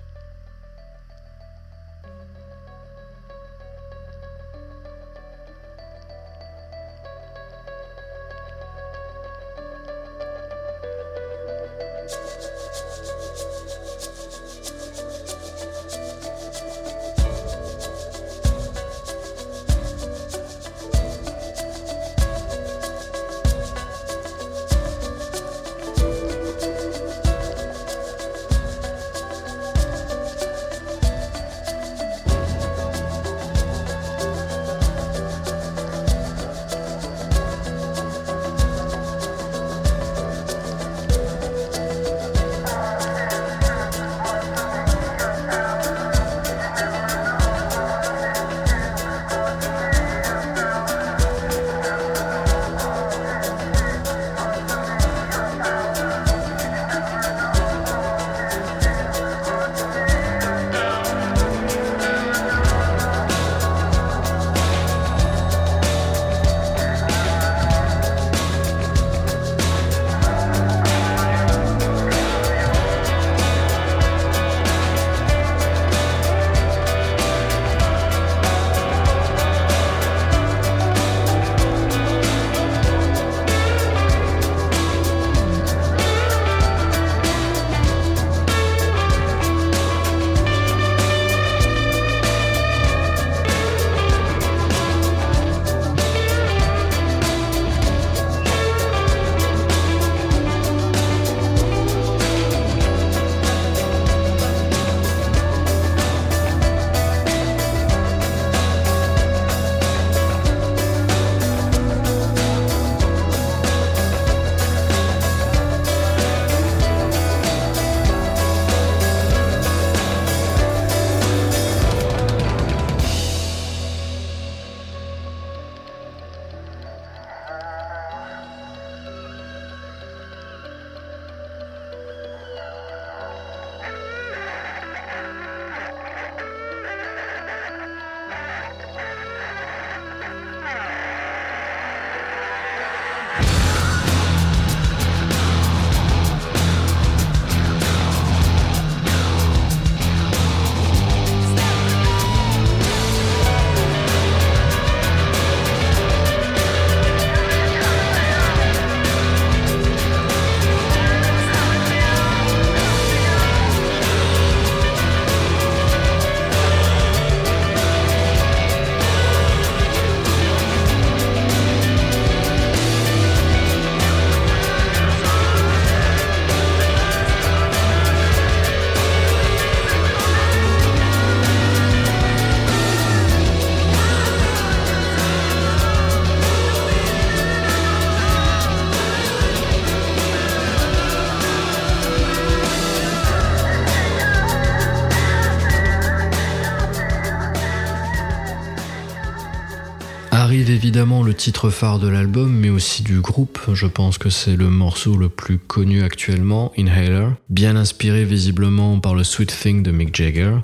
H: titre phare de l'album, mais aussi du groupe. Je pense que c'est le morceau le plus connu actuellement, Inhaler, bien inspiré visiblement par le Sweet Thing de Mick Jagger.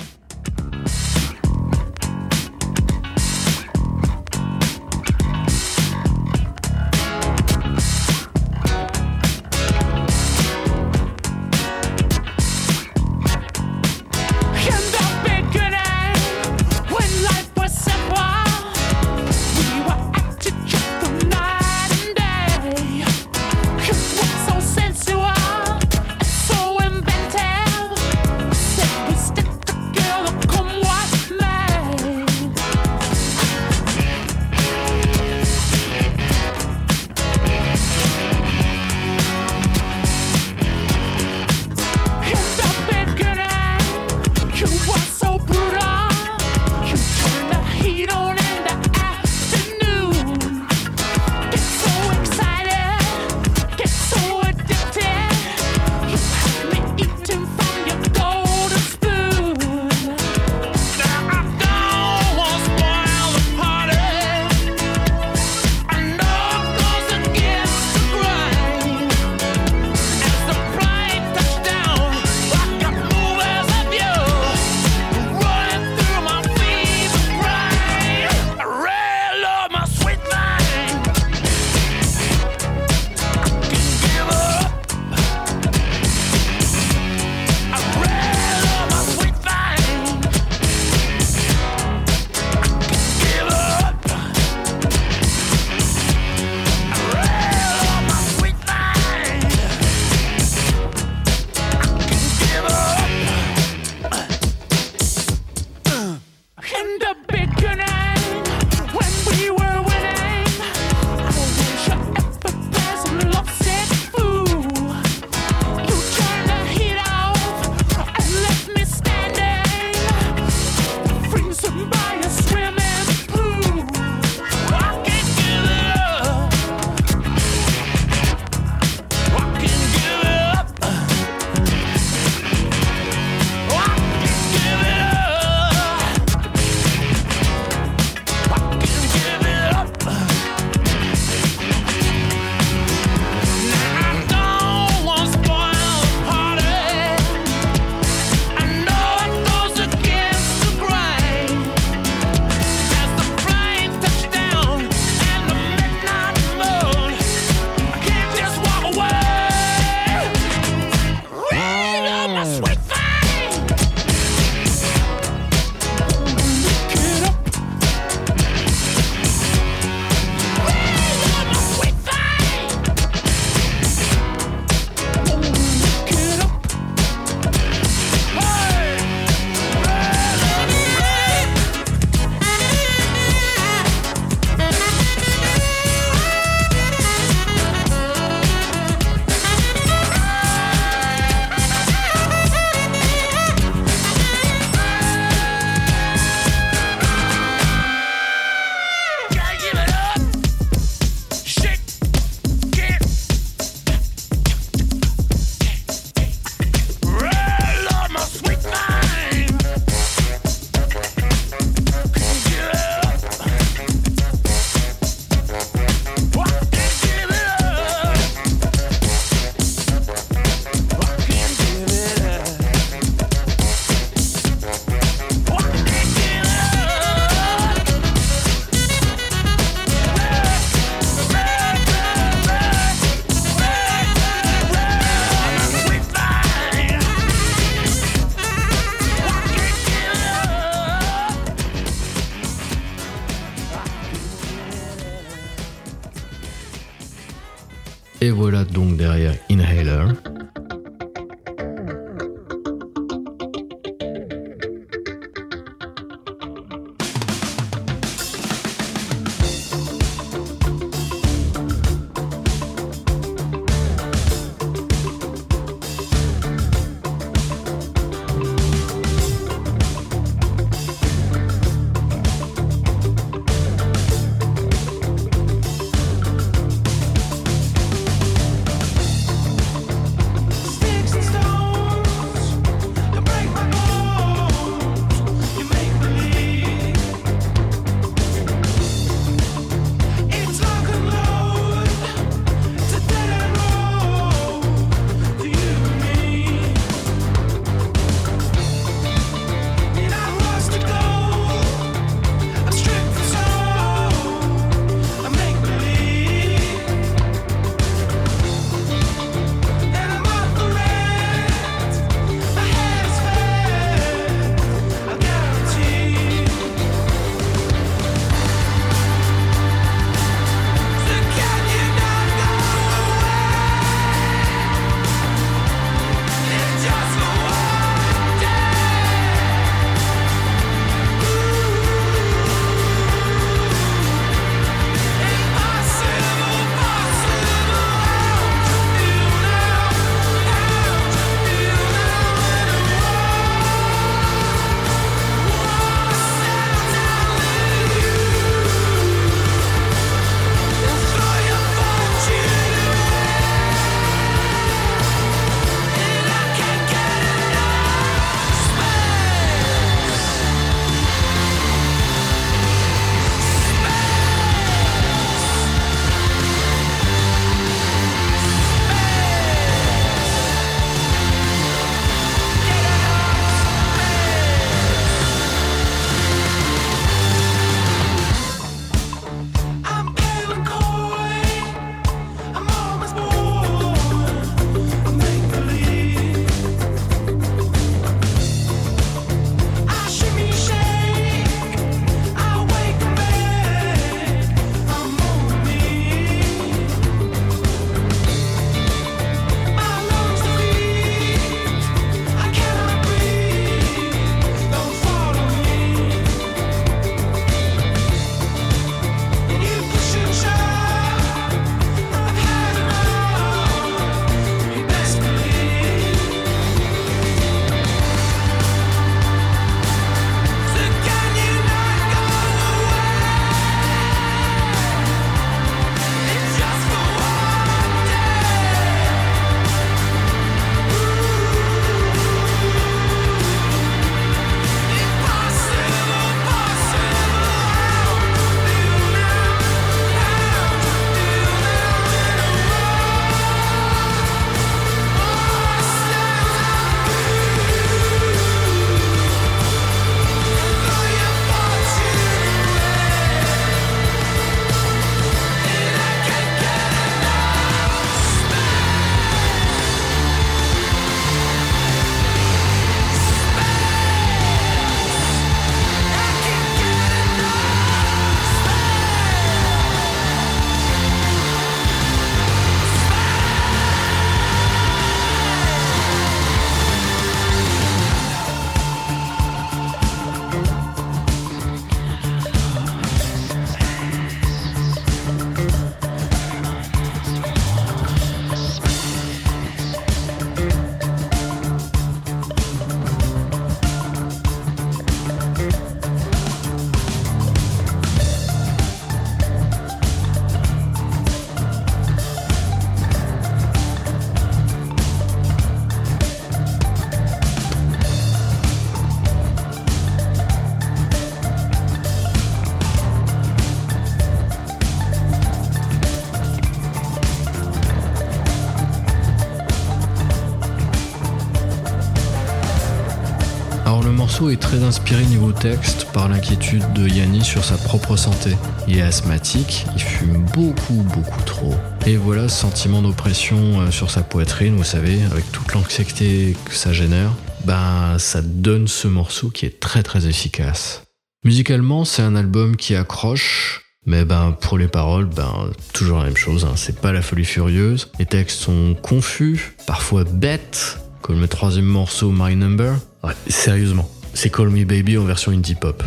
A: Est très inspiré niveau texte par l'inquiétude de Yannis sur sa propre santé. Il est asthmatique, il fume beaucoup beaucoup trop. Et voilà ce sentiment d'oppression euh, sur sa poitrine, vous savez, avec toute l'anxiété que ça génère, ben ça donne ce morceau qui est très très efficace. Musicalement, c'est un album qui accroche, mais ben pour les paroles, ben toujours la même chose, hein. c'est pas la folie furieuse. Les textes sont confus, parfois bêtes, comme le troisième morceau My Number. Ouais, sérieusement, c'est Call Me Baby en version indie pop.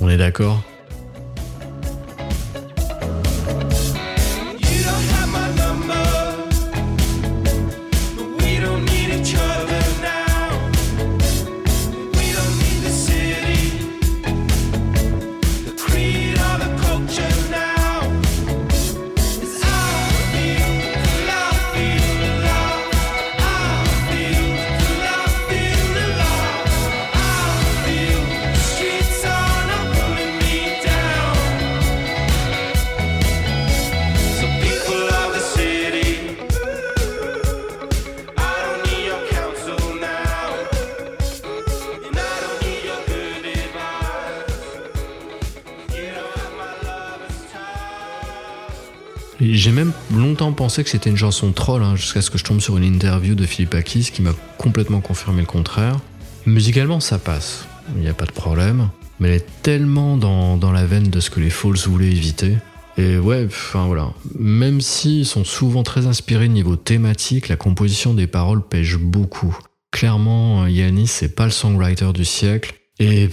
A: On est d'accord? Longtemps pensé que c'était une chanson troll, hein, jusqu'à ce que je tombe sur une interview de Philippe Akis qui m'a complètement confirmé le contraire. Musicalement, ça passe, il n'y a pas de problème, mais elle est tellement dans, dans la veine de ce que les Falls voulaient éviter. Et ouais, enfin voilà, même s'ils sont souvent très inspirés niveau thématique, la composition des paroles pêche beaucoup. Clairement, Yannis, c'est pas le songwriter du siècle. Et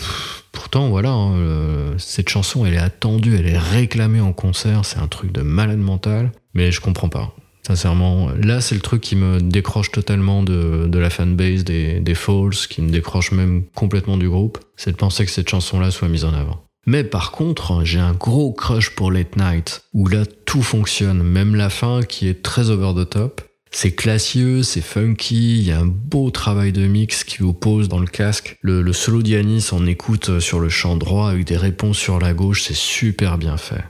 A: pourtant, voilà, hein, cette chanson, elle est attendue, elle est réclamée en concert, c'est un truc de malade mental, mais je comprends pas. Sincèrement, là, c'est le truc qui me décroche totalement de, de la fanbase des, des Falls, qui me décroche même complètement du groupe, c'est de penser que cette chanson-là soit mise en avant. Mais par contre, j'ai un gros crush pour Late Night, où là, tout fonctionne, même la fin qui est très over the top. C'est classieux, c'est funky, il y a un beau travail de mix qui oppose dans le casque. Le, le solo d'Yanis en écoute sur le champ droit avec des réponses sur la gauche, c'est super bien fait.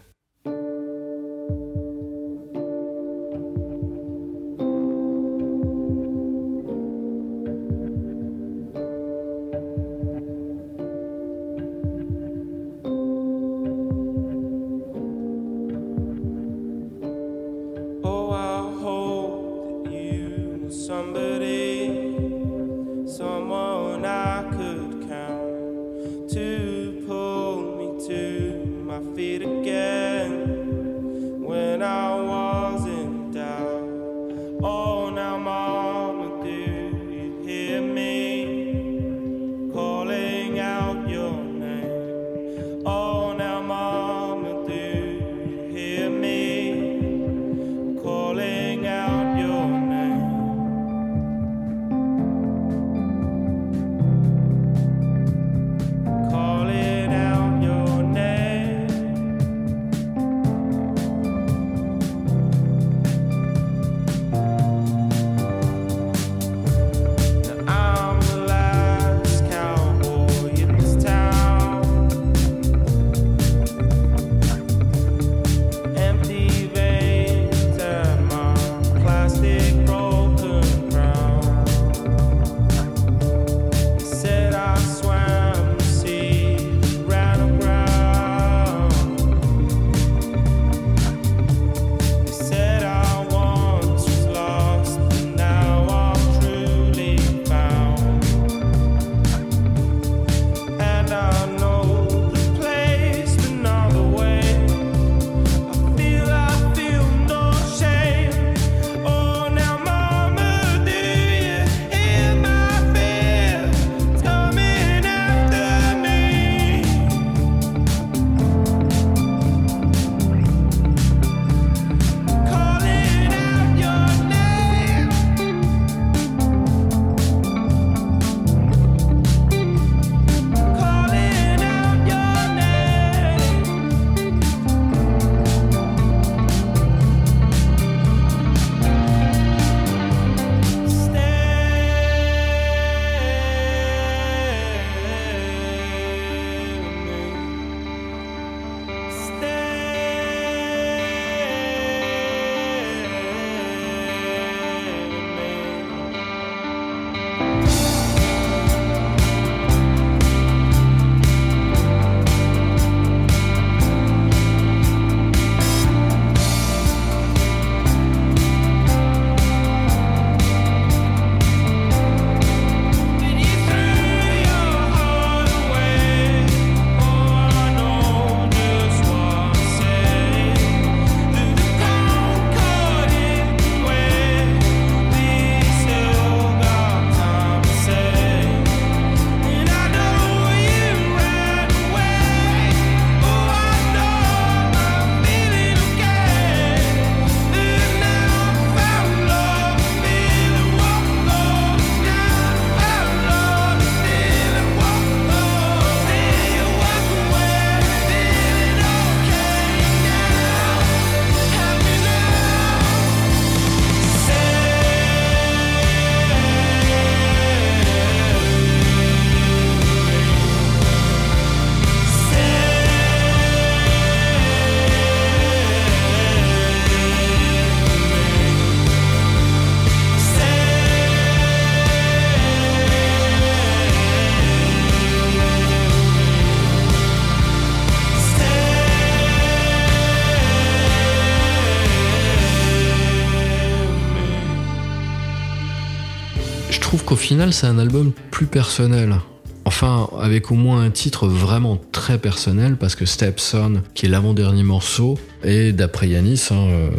A: Final, c'est un album plus personnel. Enfin, avec au moins un titre vraiment très personnel, parce que Stepson, qui est l'avant-dernier morceau, et d'après Yanis, hein, euh,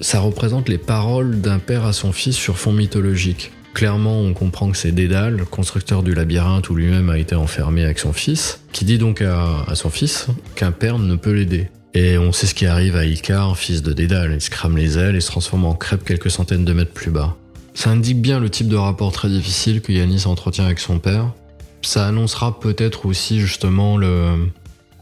A: ça représente les paroles d'un père à son fils sur fond mythologique. Clairement, on comprend que c'est Dédale, le constructeur du labyrinthe où lui-même a été enfermé avec son fils, qui dit donc à, à son fils qu'un père ne peut l'aider. Et on sait ce qui arrive à Icar, fils de Dédale. Il se crame les ailes et se transforme en crêpe quelques centaines de mètres plus bas. Ça indique bien le type de rapport très difficile que Yanis entretient avec son père. Ça annoncera peut-être aussi justement le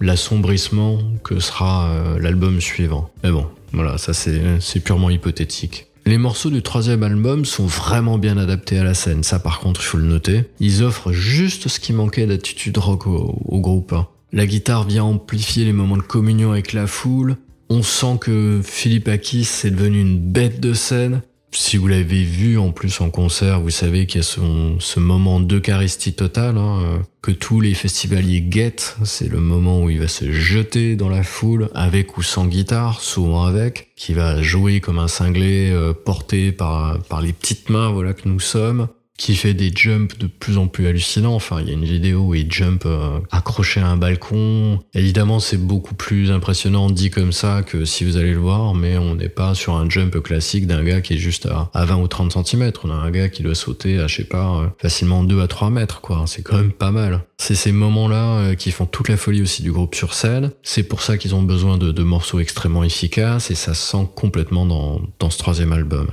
A: l'assombrissement que sera euh, l'album suivant. Mais bon, voilà, ça c'est purement hypothétique. Les morceaux du troisième album sont vraiment bien adaptés à la scène, ça par contre il faut le noter. Ils offrent juste ce qui manquait d'attitude rock au, au groupe. hein. La guitare vient amplifier les moments de communion avec la foule. On sent que Philippe Akis est devenu une bête de scène. Si vous l'avez vu en plus en concert, vous savez qu'il y a ce moment d'eucharistie totale hein, euh, que tous les festivaliers guettent. C'est le moment où il va se jeter dans la foule, avec ou sans guitare, souvent avec, qui va jouer comme un cinglé euh, porté par, par les petites mains voilà que nous sommes qui fait des jumps de plus en plus hallucinants. Enfin, il y a une vidéo où il jump euh, accroché à un balcon. Évidemment, c'est beaucoup plus impressionnant dit comme ça que si vous allez le voir, mais on n'est pas sur un jump classique d'un gars qui est juste à, à 20 ou 30 cm. On a un gars qui doit sauter à, je sais pas, euh, facilement 2 à 3 mètres, quoi. C'est quand même pas mal. C'est ces moments-là euh, qui font toute la folie aussi du groupe sur scène. C'est pour ça qu'ils ont besoin de, de morceaux extrêmement efficaces et ça se sent complètement dans, dans ce troisième album.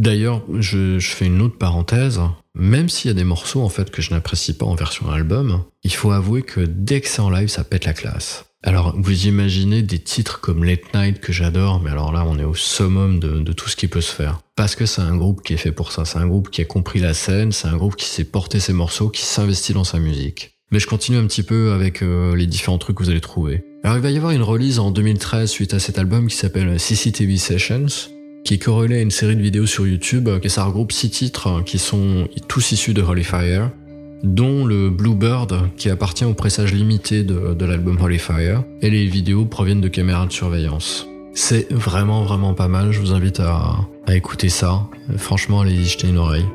A: D'ailleurs, je, fais une autre parenthèse. Même s'il y a des morceaux en fait que je n'apprécie pas en version album, il faut avouer que dès que c'est en live, ça pète la classe. Alors, vous imaginez des titres comme Late Night que j'adore, mais alors là, on est au summum de, de tout ce qui peut se faire. Parce que c'est un groupe qui est fait pour ça. C'est un groupe qui a compris la scène, c'est un groupe qui sait porter ses morceaux, qui s'investit dans sa musique. Mais je continue un petit peu avec euh, les différents trucs que vous allez trouver. Alors, il va y avoir une release en 2013 suite à cet album qui s'appelle CCTV Sessions, qui est corrélé à une série de vidéos sur YouTube, euh, et ça regroupe six titres euh, qui sont tous issus de Holy Fire, dont le Bluebird qui appartient au pressage limité de, l'album Holy Fire, et les vidéos proviennent de caméras de surveillance. C'est vraiment vraiment pas mal, je vous invite à, à écouter ça. Euh, Franchement, allez y jeter une oreille.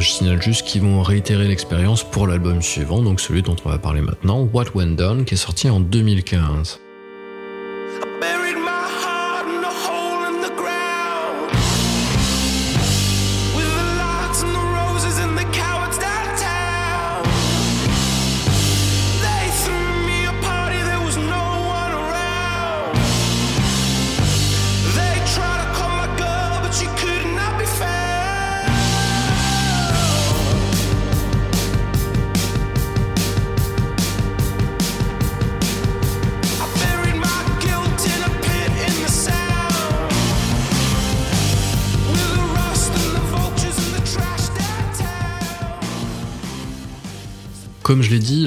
A: Je signale juste qu'ils vont réitérer l'expérience pour l'album suivant, donc celui dont on va parler maintenant, What Went Down, qui est sorti en 2015.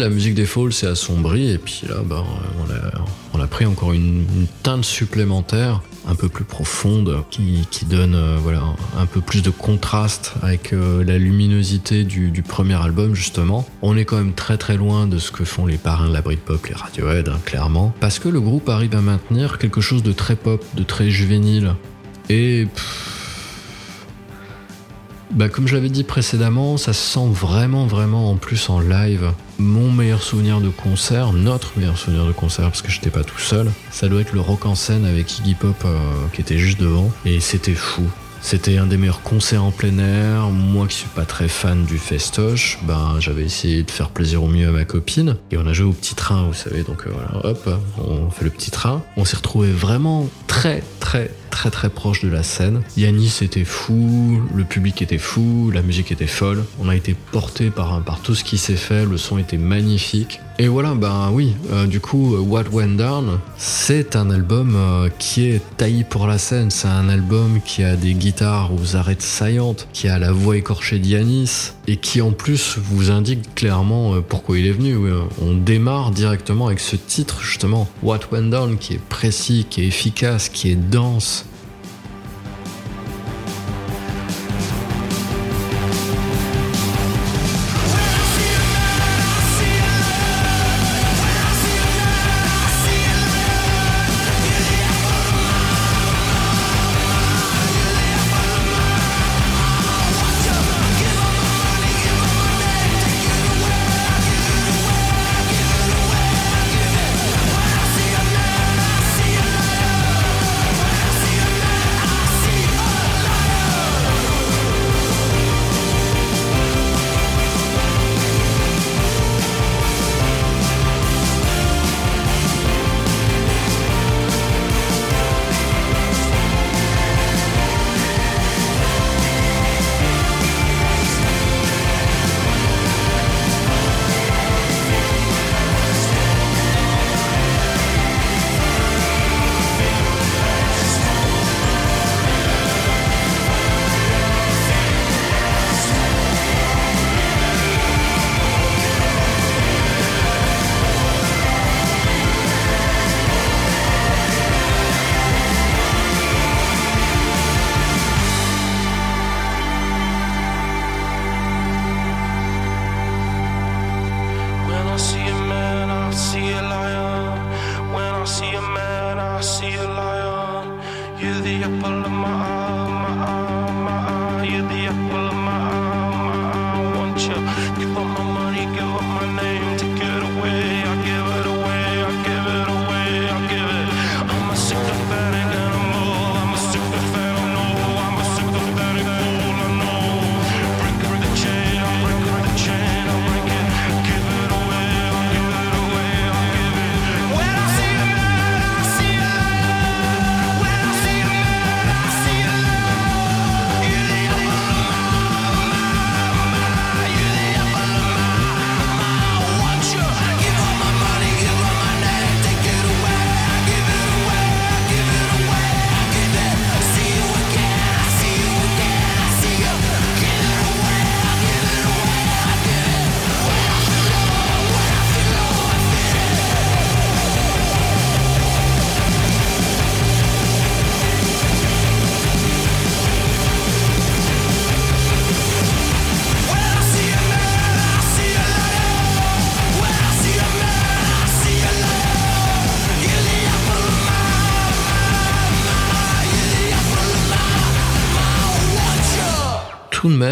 A: La musique des Falls s'est assombrie, et puis là, bah, on, a, pris encore une, teinte supplémentaire, un peu plus profonde, qui, donne euh, un peu plus de contraste avec euh, la luminosité du, du premier album, justement. On est quand même très très loin de ce que font les parrains de la Britpop, les Radiohead, hein, clairement. Parce que le groupe arrive à maintenir quelque chose de très pop, de très juvénile. Et pff, bah, comme je l'avais dit précédemment, ça se sent vraiment, vraiment en plus en live. Mon meilleur souvenir de concert, notre meilleur souvenir de concert, parce que j'étais pas tout seul, ça doit être le rock en scène avec Iggy Pop euh, qui était juste devant. Et c'était fou. C'était un des meilleurs concerts en plein air. Moi qui suis pas très fan du festoche, ben j'avais essayé de faire plaisir au mieux à ma copine. Et on a joué au petit train, vous savez. Donc euh, voilà, hop, on fait le petit train. On s'est retrouvé vraiment très, très, très, très proche de la scène. Yanis était fou, le public était fou, la musique était folle. On a été porté par, tout ce qui s'est fait. Le son était magnifique. Et voilà, ben oui, euh, du coup, euh, What Went Down, c'est un album euh, qui est taillé pour la scène. C'est un album qui a des guitares aux arêtes saillantes, qui a la voix écorchée d'Yanis, et qui en plus vous indique clairement euh, pourquoi il est venu. Euh, On démarre directement avec ce titre, justement, What Went Down, qui est précis, qui est efficace, qui est dense.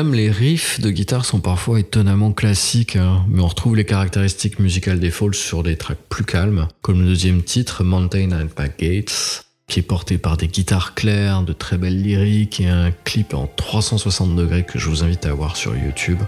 E: Même, les riffs de guitare sont parfois étonnamment classiques, hein, mais on retrouve les caractéristiques musicales des Falls sur des tracks plus calmes, comme le deuxième titre, Mountain and Back Gates, qui est porté par des guitares claires, de très belles lyriques et un clip en 360 degrés que je vous invite à voir sur YouTube.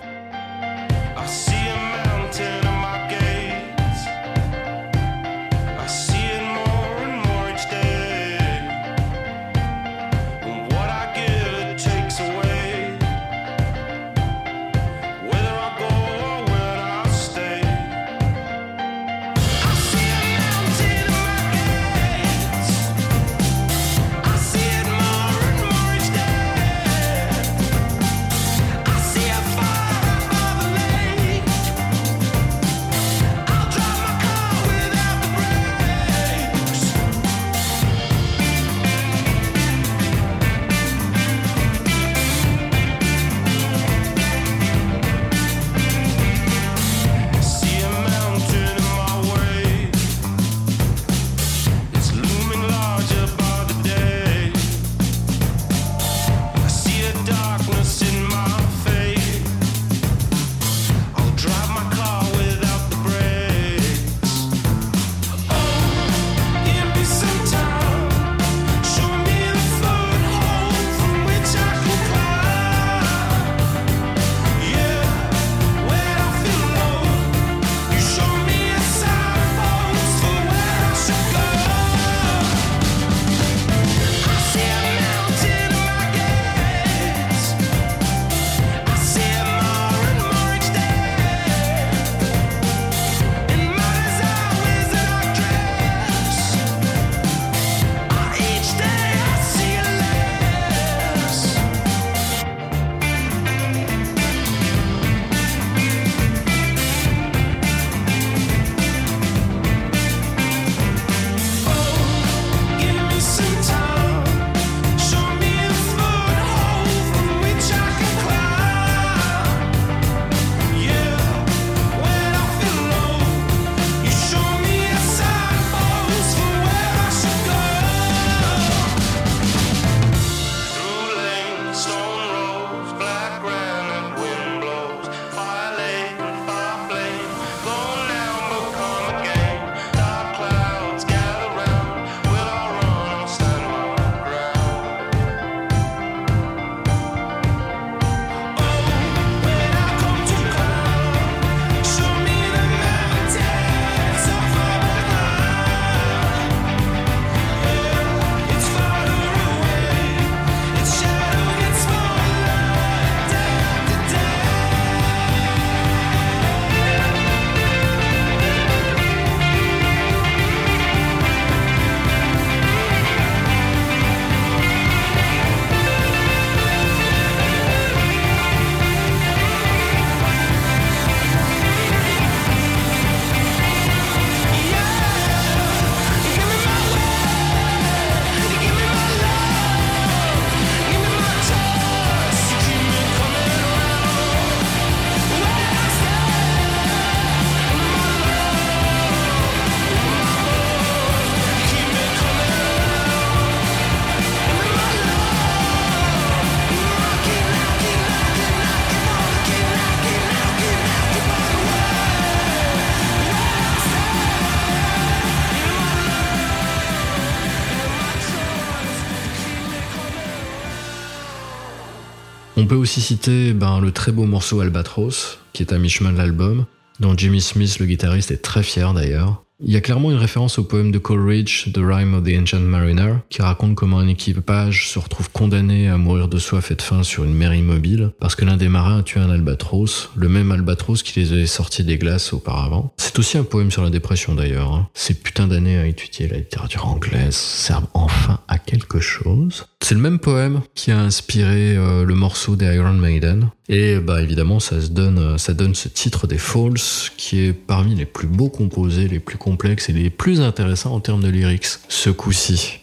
E: Peut aussi citer ben, le très beau morceau Albatros, qui est à mi-chemin de l'album, dont Jimmy Smith, le guitariste, est très fier d'ailleurs. Il y a clairement une référence au poème de Coleridge, The Rime of the Ancient Mariner, qui raconte comment un équipage se retrouve condamné à mourir de soif et de faim sur une mer immobile, parce que l'un des marins a tué un albatros, le même albatros qui les avait sortis des glaces auparavant. C'est aussi un poème sur la dépression d'ailleurs. hein. Ces putains d'années à étudier la littérature anglaise servent enfin à quelque chose. C'est le même poème qui a inspiré euh, le morceau des Iron Maiden. Et bah évidemment, ça se donne, euh, ça donne ce titre des Falls, qui est parmi les plus beaux composés, les plus complexes et les plus intéressants en termes de lyrics. Ce coup-ci.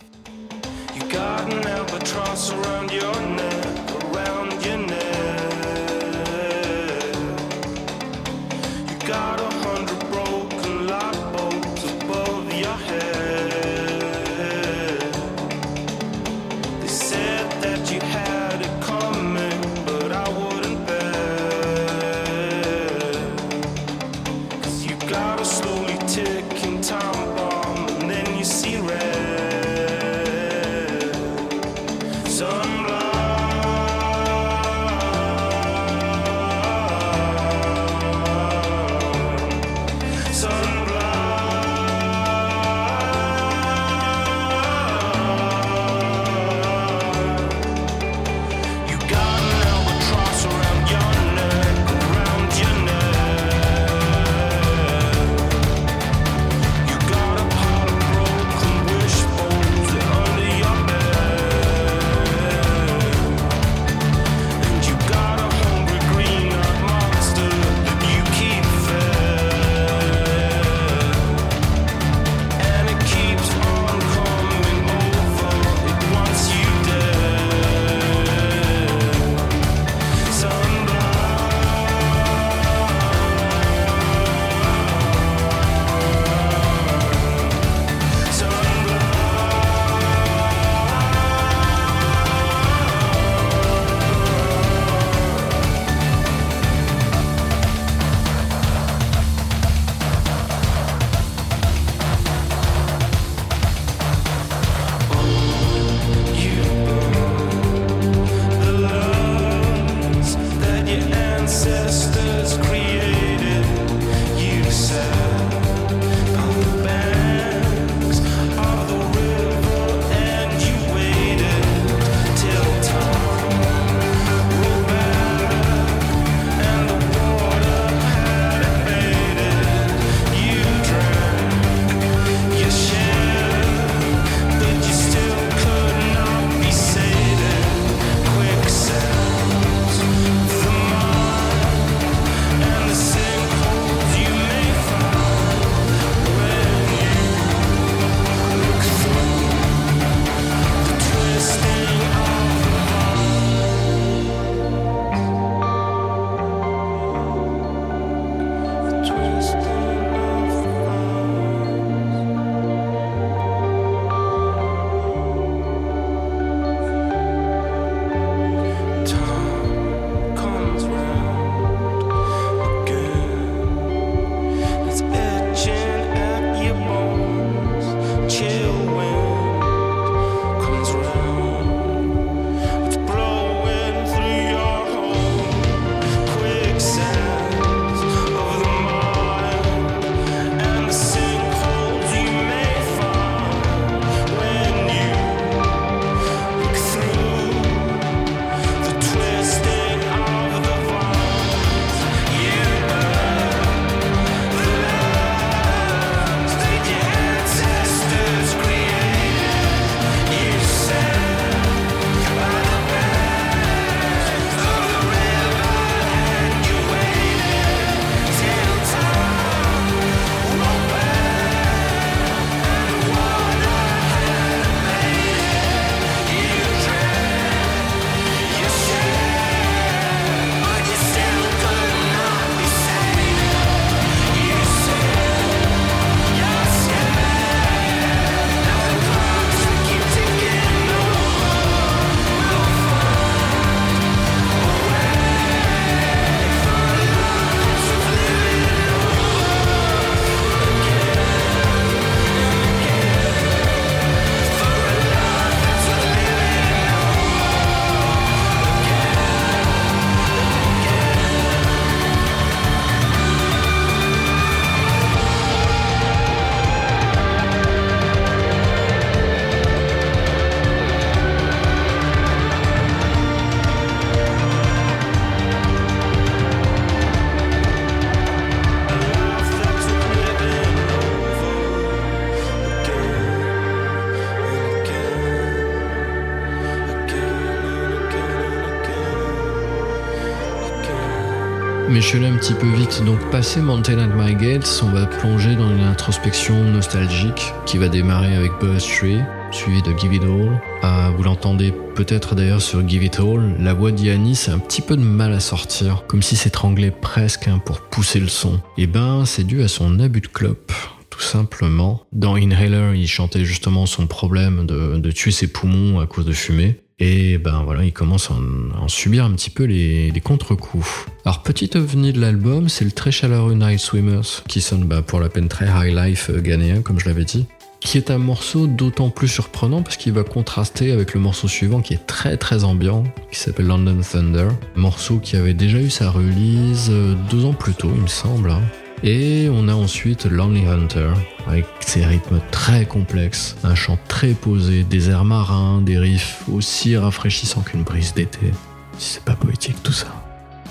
A: Suis allé un petit peu vite, donc passé Mountain at My Gates, on va plonger dans une introspection nostalgique qui va démarrer avec Buzz Tree, suivi de Give It All. Ah, vous l'entendez peut-être d'ailleurs sur Give It All, la voix d'Yannis a un petit peu de mal à sortir, comme si s'étranglait presque hein, pour pousser le son. Et ben, c'est dû à son abus de clope. Tout simplement. Dans Inhaler, il chantait justement son problème de, de tuer ses poumons à cause de fumée. Et ben voilà, il commence à en, à en subir un petit peu les, les contre-coups. Alors, petit ovni de l'album, c'est le très chaleureux Night Swimmers, qui sonne bah, pour la peine très high life euh, ghanéen, comme je l'avais dit. Qui est un morceau d'autant plus surprenant parce qu'il va contraster avec le morceau suivant qui est très très ambiant, qui s'appelle London Thunder. Morceau qui avait déjà eu sa release euh, deux ans plus tôt, il me semble. hein. Et on a ensuite Lonely Hunter, avec ses rythmes très complexes, un chant très posé, des airs marins, des riffs aussi rafraîchissants qu'une brise d'été. Si c'est pas poétique tout ça.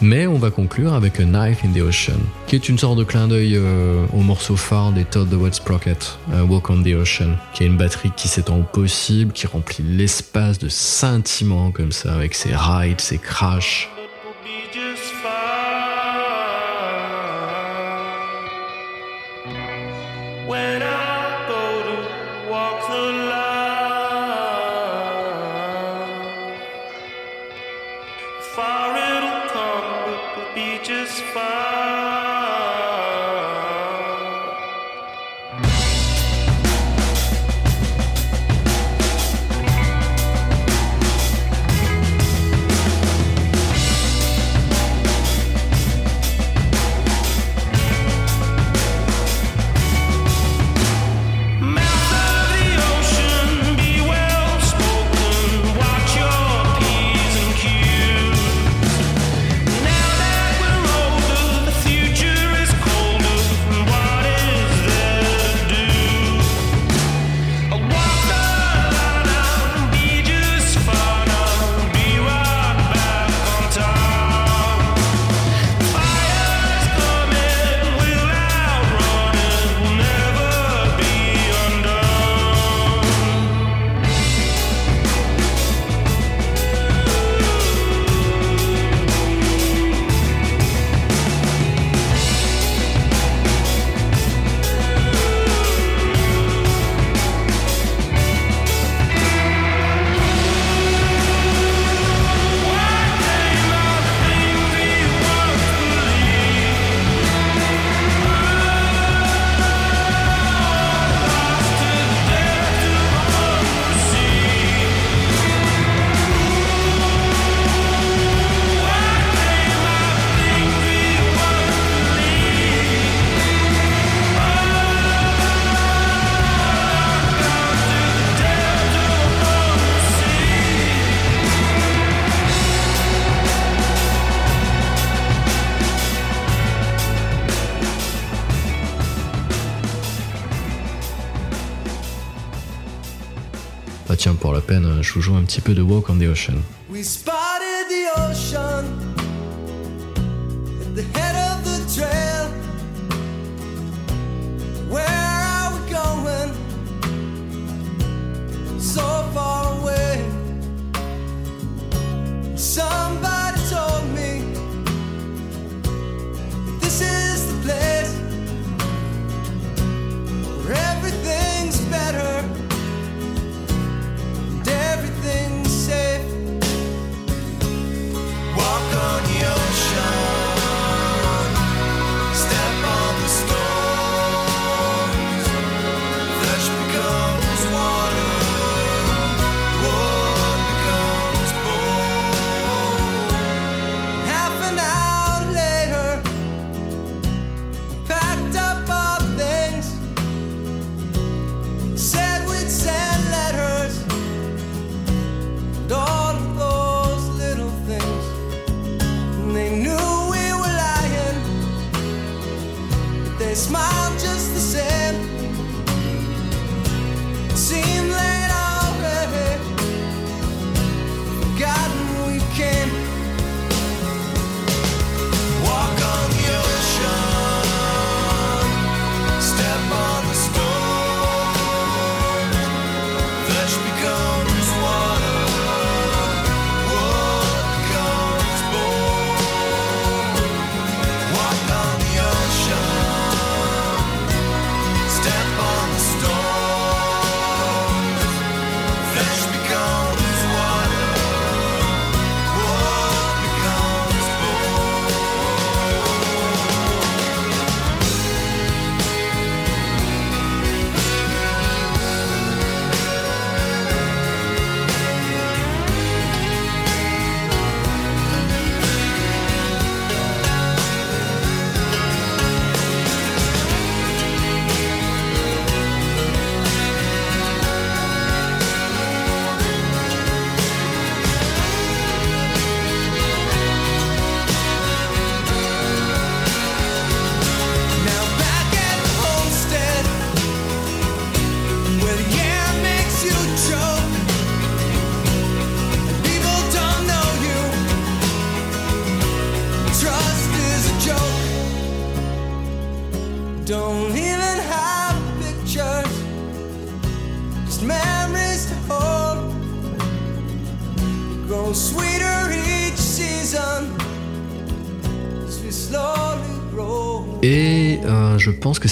A: Mais on va conclure avec A Knife in the Ocean, qui est une sorte de clin d'œil euh, au morceau phare des Todd the Wet Sprocket, euh, Walk on the Ocean, qui a une batterie qui s'étend au possible, qui remplit l'espace de scintillements comme ça, avec ses rides, ses crashs. Je vous joue un petit peu de Walk on the Ocean.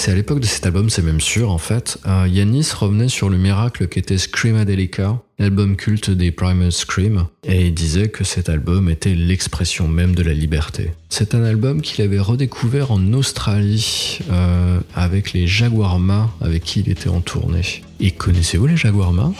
E: C'est à l'époque de cet album, c'est même sûr en fait. euh, Yanis revenait sur le miracle qu'était Screamadelica, l'album culte des Primal Scream, et il disait que cet album était l'expression même de la liberté. C'est un album qu'il avait redécouvert en Australie euh, avec les Jaguarma avec qui il était en tournée. Et connaissez-vous les Jaguarma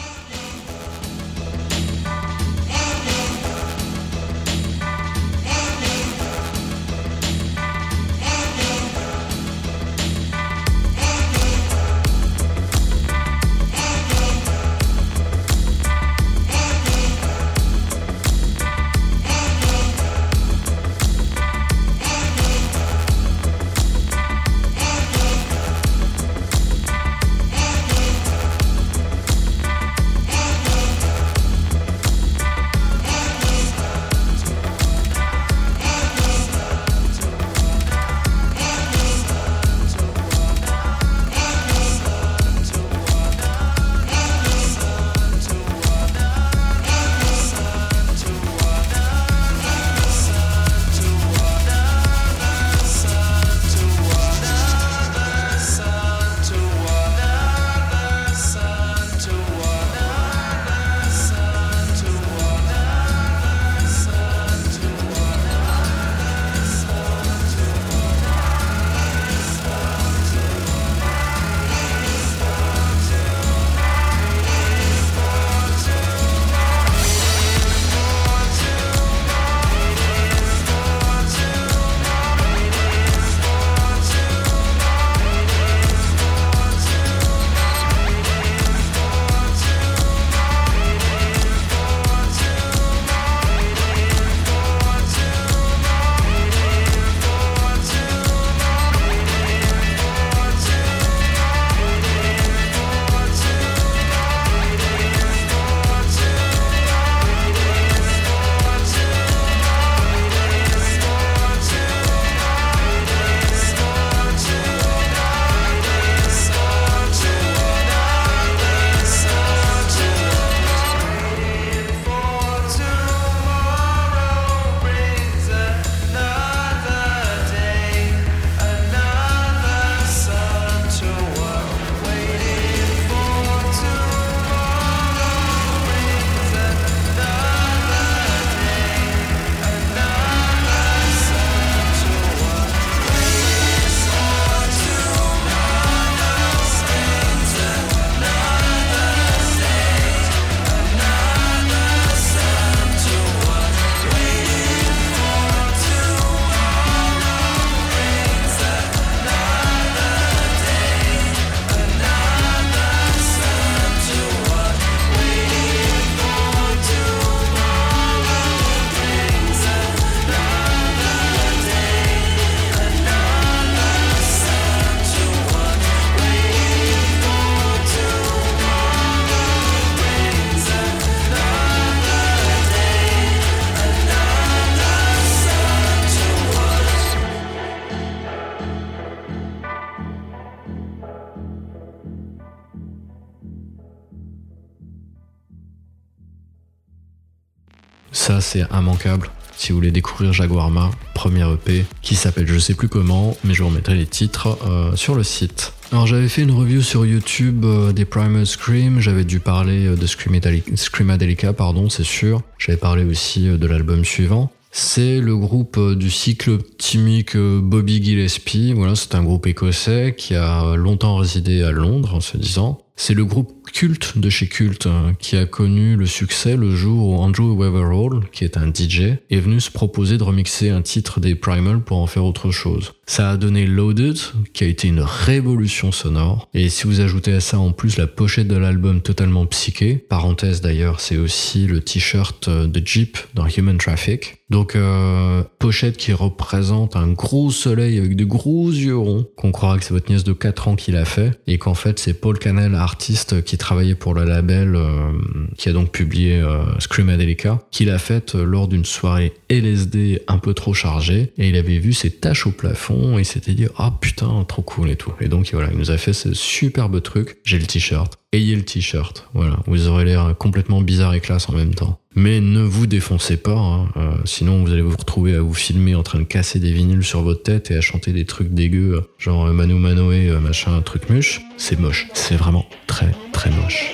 E: c'est immanquable. Si vous voulez découvrir Jaguarma, premier EP, qui s'appelle je sais plus comment, mais je vous remettrai les titres euh, sur le site. Alors j'avais fait une review sur YouTube euh, des Primal Scream, j'avais dû parler euh, de Screamadelica, pardon, c'est sûr. J'avais parlé aussi euh, de l'album suivant. C'est le groupe du cycle optimique euh, Bobby Gillespie. Voilà, c'est un groupe écossais qui a longtemps résidé à Londres, en se disant. C'est le groupe culte de chez Culte euh, qui a connu le succès le jour où Andrew Weatherall, qui est un DJ, est venu se proposer de remixer un titre des Primal pour en faire autre chose. Ça a donné Loaded, qui a été une révolution sonore. Et si vous ajoutez à ça en plus la pochette de l'album totalement psyché, parenthèse d'ailleurs, c'est aussi le t-shirt euh, de Jeep dans Human Traffic. Donc euh, pochette qui représente un gros soleil avec de gros yeux ronds, qu'on croira que c'est votre nièce de 4 ans qui l'a fait, et qu'en fait c'est Paul Canel, artiste, qui
A: qui travaillait pour le label, euh, qui a donc publié euh, Screamadelica, qu'il a faite euh, lors d'une soirée LSD un peu trop chargée, et il avait vu ces taches au plafond, et il s'était dit ah putain trop cool et tout. Et donc voilà, il nous a fait ce superbe truc. J'ai le t-shirt. Ayez le t-shirt. Voilà, vous aurez l'air complètement bizarre et classe en même temps. Mais ne vous défoncez pas, hein, euh, sinon vous allez vous retrouver à vous filmer en train de casser des vinyles sur votre tête et à chanter des trucs dégueux, euh, genre euh, Manu Manoé, euh, machin, truc muche. C'est moche. C'est vraiment très très moche.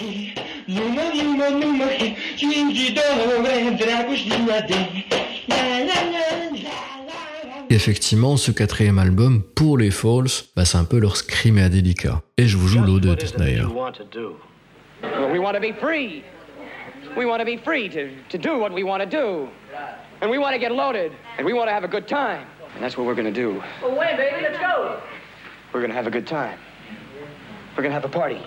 A: Effectivement, ce quatrième album, pour les Falls, bah, c'est un peu leur Screamadelica. Et je vous joue l'ode d'ailleurs.
I: Well, we want to be free. We want to be free to, to do what we want to do. And we want to get loaded. And we want to have a good time. And that's what we're going to do.
J: Well, when, baby? Let's go.
I: We're going to have a good time. We're going to have a party.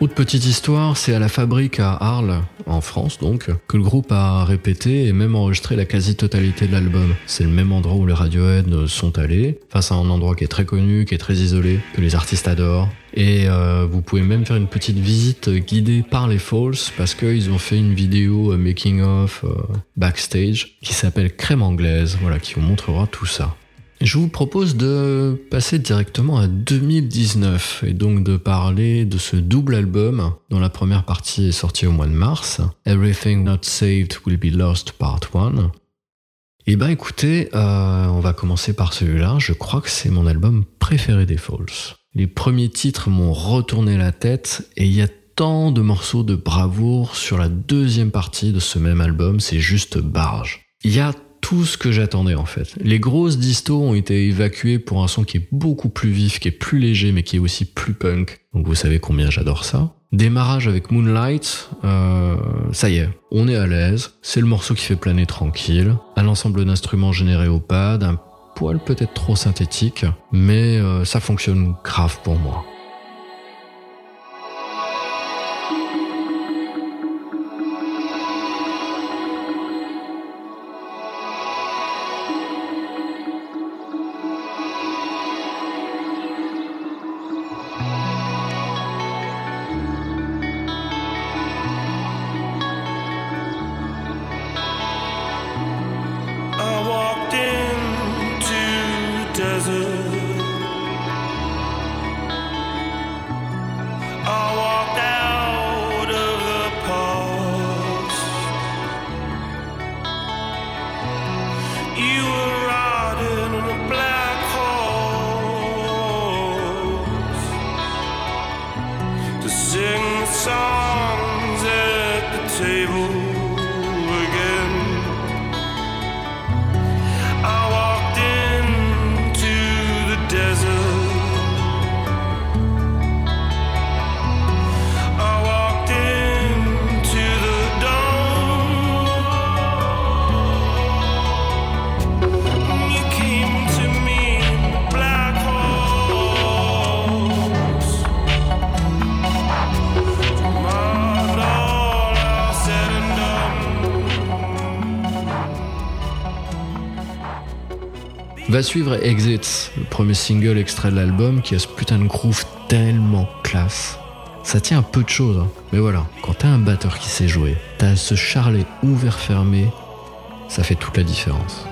A: Autre petite histoire, c'est à la fabrique à Arles, en France donc, que le groupe a répété et même enregistré la quasi-totalité de l'album. C'est le même endroit où les Radiohead sont allés. Enfin, c'est un endroit qui est très connu, qui est très isolé, que les artistes adorent. Et euh, vous pouvez même faire une petite visite guidée par les Falls parce qu'ils ont fait une vidéo euh, making of euh, backstage qui s'appelle Crème anglaise, voilà, qui vous montrera tout ça. Je vous propose de passer directement à 2019 et donc de parler de ce double album dont la première partie est sortie au mois de mars, Everything Not Saved Will Be Lost Part 1. Et ben écoutez, on va commencer par celui-là, je crois que c'est mon album préféré des Falls. Les premiers titres m'ont retourné la tête et il y a tant de morceaux de bravoure sur la deuxième partie de ce même album, c'est juste barge. Il y a
E: tout ce que j'attendais en fait. Les grosses distos ont été évacuées pour un son qui est beaucoup plus vif, qui est plus léger, mais qui est aussi plus punk. Donc vous savez combien j'adore ça. Démarrage avec Moonlight, euh, ça y est, on est à l'aise. C'est le morceau qui fait planer tranquille. Un ensemble d'instruments générés au pad, un poil peut-être trop synthétique, mais euh, ça fonctionne grave pour moi. Suivre Exits, le premier single extrait de l'album qui a ce putain de groove tellement classe. Ça tient un peu de choses, hein. mais voilà, quand t'as un batteur qui sait jouer, t'as ce charlet ouvert-fermé, ça fait toute la différence.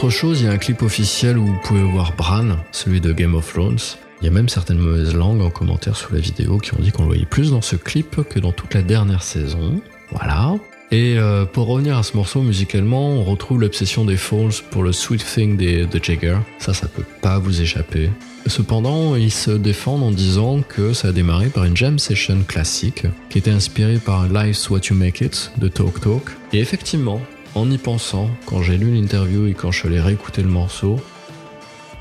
A: Autre chose, il y a un clip officiel où vous pouvez voir Bran, celui de Game of Thrones. Il y a même certaines mauvaises langues en commentaire sous la vidéo qui ont dit qu'on le voyait plus dans ce clip que dans toute la dernière saison. Voilà. Et euh, pour revenir à ce morceau musicalement, on retrouve l'obsession des Falls pour le Sweet Thing des, de Jagger. Ça, ça peut pas vous échapper. Cependant, ils se défendent en disant que ça a démarré par une jam session classique qui était inspirée par Life's What You Make It de Talk Talk. Et effectivement, en y pensant, quand j'ai lu l'interview et quand je allé réécouter le morceau,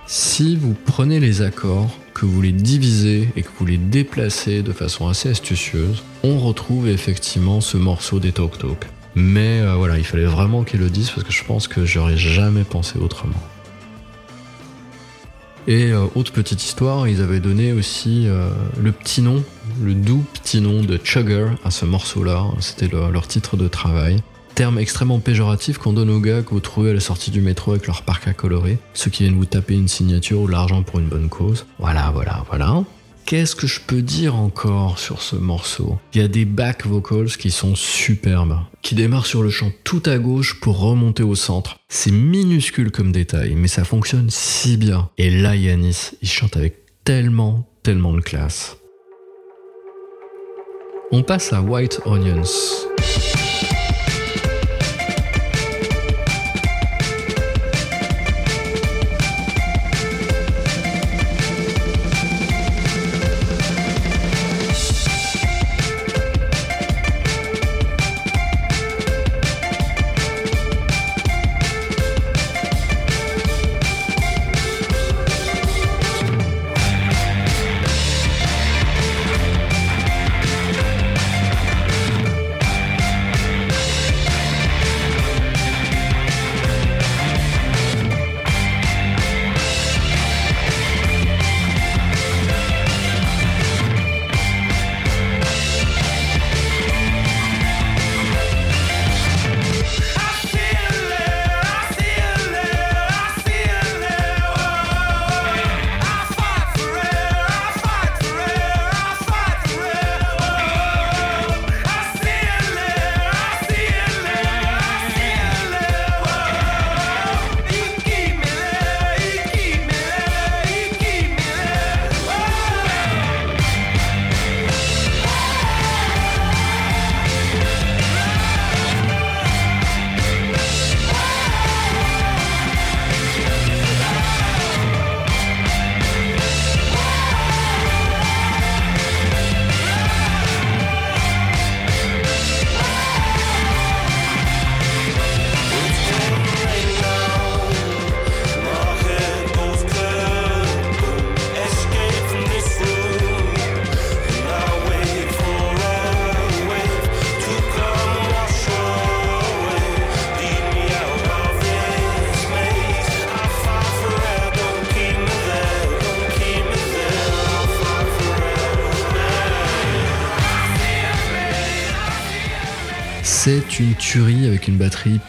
A: si vous prenez les accords, que vous les divisez et que vous les déplacez de façon assez astucieuse, on retrouve effectivement ce morceau des Talk Talk. Mais euh, voilà, il fallait vraiment qu'ils le disent parce que je pense que j'aurais jamais pensé autrement. Et euh, autre petite histoire, ils avaient donné aussi euh, le petit nom, le doux petit nom de Chugger à ce morceau-là. C'était le- leur titre de travail. Terme extrêmement péjoratif qu'on donne aux gars que vous trouvez à la sortie du métro avec leur parc à colorer, ceux qui viennent vous taper une signature ou l'argent pour une bonne cause. Voilà, voilà, voilà. Qu'est-ce que je peux dire encore sur ce morceau? Il y a des back vocals qui sont superbes, qui démarrent sur le chant tout à gauche pour remonter au centre. C'est minuscule comme détail, mais ça fonctionne si bien. Et là, Yanis, il chante avec tellement, tellement de classe. On passe à White Onions.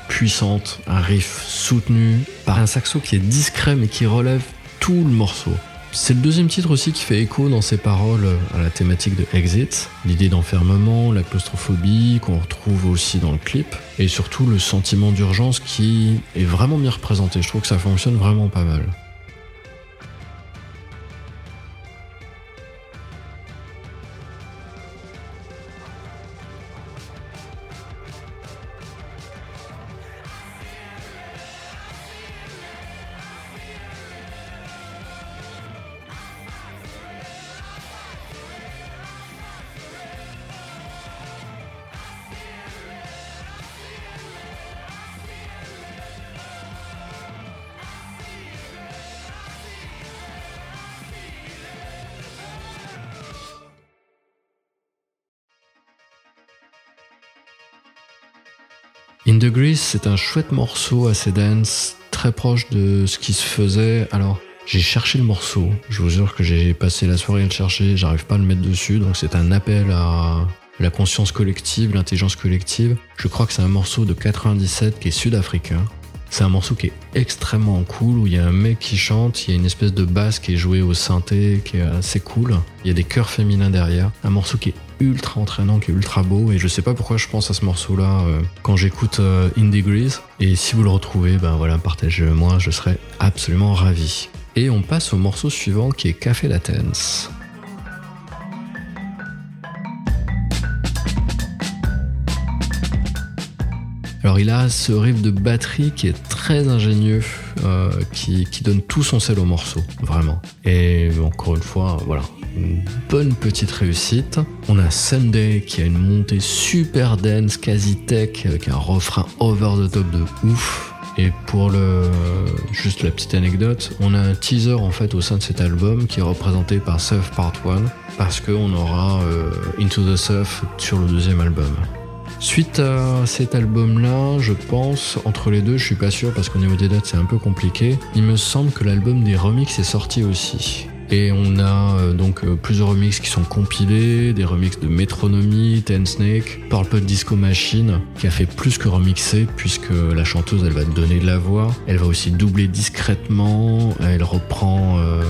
A: Puissante, un riff soutenu par un saxo qui est discret mais qui relève tout le morceau. C'est le deuxième titre aussi qui fait écho dans ses paroles à la thématique de Exit, l'idée d'enfermement, la claustrophobie qu'on retrouve aussi dans le clip, et surtout le sentiment d'urgence qui est vraiment bien représenté. Je trouve que ça fonctionne vraiment pas mal. C'est un chouette morceau assez dense, très proche de ce qui se faisait. Alors, j'ai cherché le morceau. Je vous jure que j'ai passé la soirée à le chercher. J'arrive pas à le mettre dessus. Donc, c'est un appel à la conscience collective, l'intelligence collective. Je crois que c'est un morceau de 97 qui est sud-africain. C'est un morceau qui est extrêmement cool où il y a un mec qui chante, il y a une espèce de basse qui est jouée au synthé qui est assez cool. Il y a des chœurs féminins derrière. Un morceau qui est ultra entraînant, qui est ultra beau. Et je sais pas pourquoi je pense à ce morceau-là euh, quand j'écoute euh, In Degrees. Et si vous le retrouvez, ben voilà, partagez-le moi, je serais absolument ravi. Et on passe au morceau suivant qui est Café Latence. Alors il a ce riff de batterie qui est très ingénieux, euh, qui, qui donne tout son sel au morceau, vraiment. Et encore une fois, voilà, une bonne petite réussite. On a Sunday qui a une montée super dense, quasi tech, avec un refrain over the top de ouf. Et pour le juste la petite anecdote, on a un teaser en fait au sein de cet album qui est représenté par Surf Part 1 parce qu'on aura euh, Into the Surf sur le deuxième album. Suite à cet album-là, je pense, entre les deux, je suis pas sûr parce qu'au niveau des dates c'est un peu compliqué. Il me semble que l'album des remixes est sorti aussi. Et on a euh, donc euh, plusieurs remixes qui sont compilés, des remixes de Metronomy, Ten Snake, Purple Disco Machine, qui a fait plus que remixer puisque la chanteuse elle va donner de la voix, elle va aussi doubler discrètement, elle reprend euh,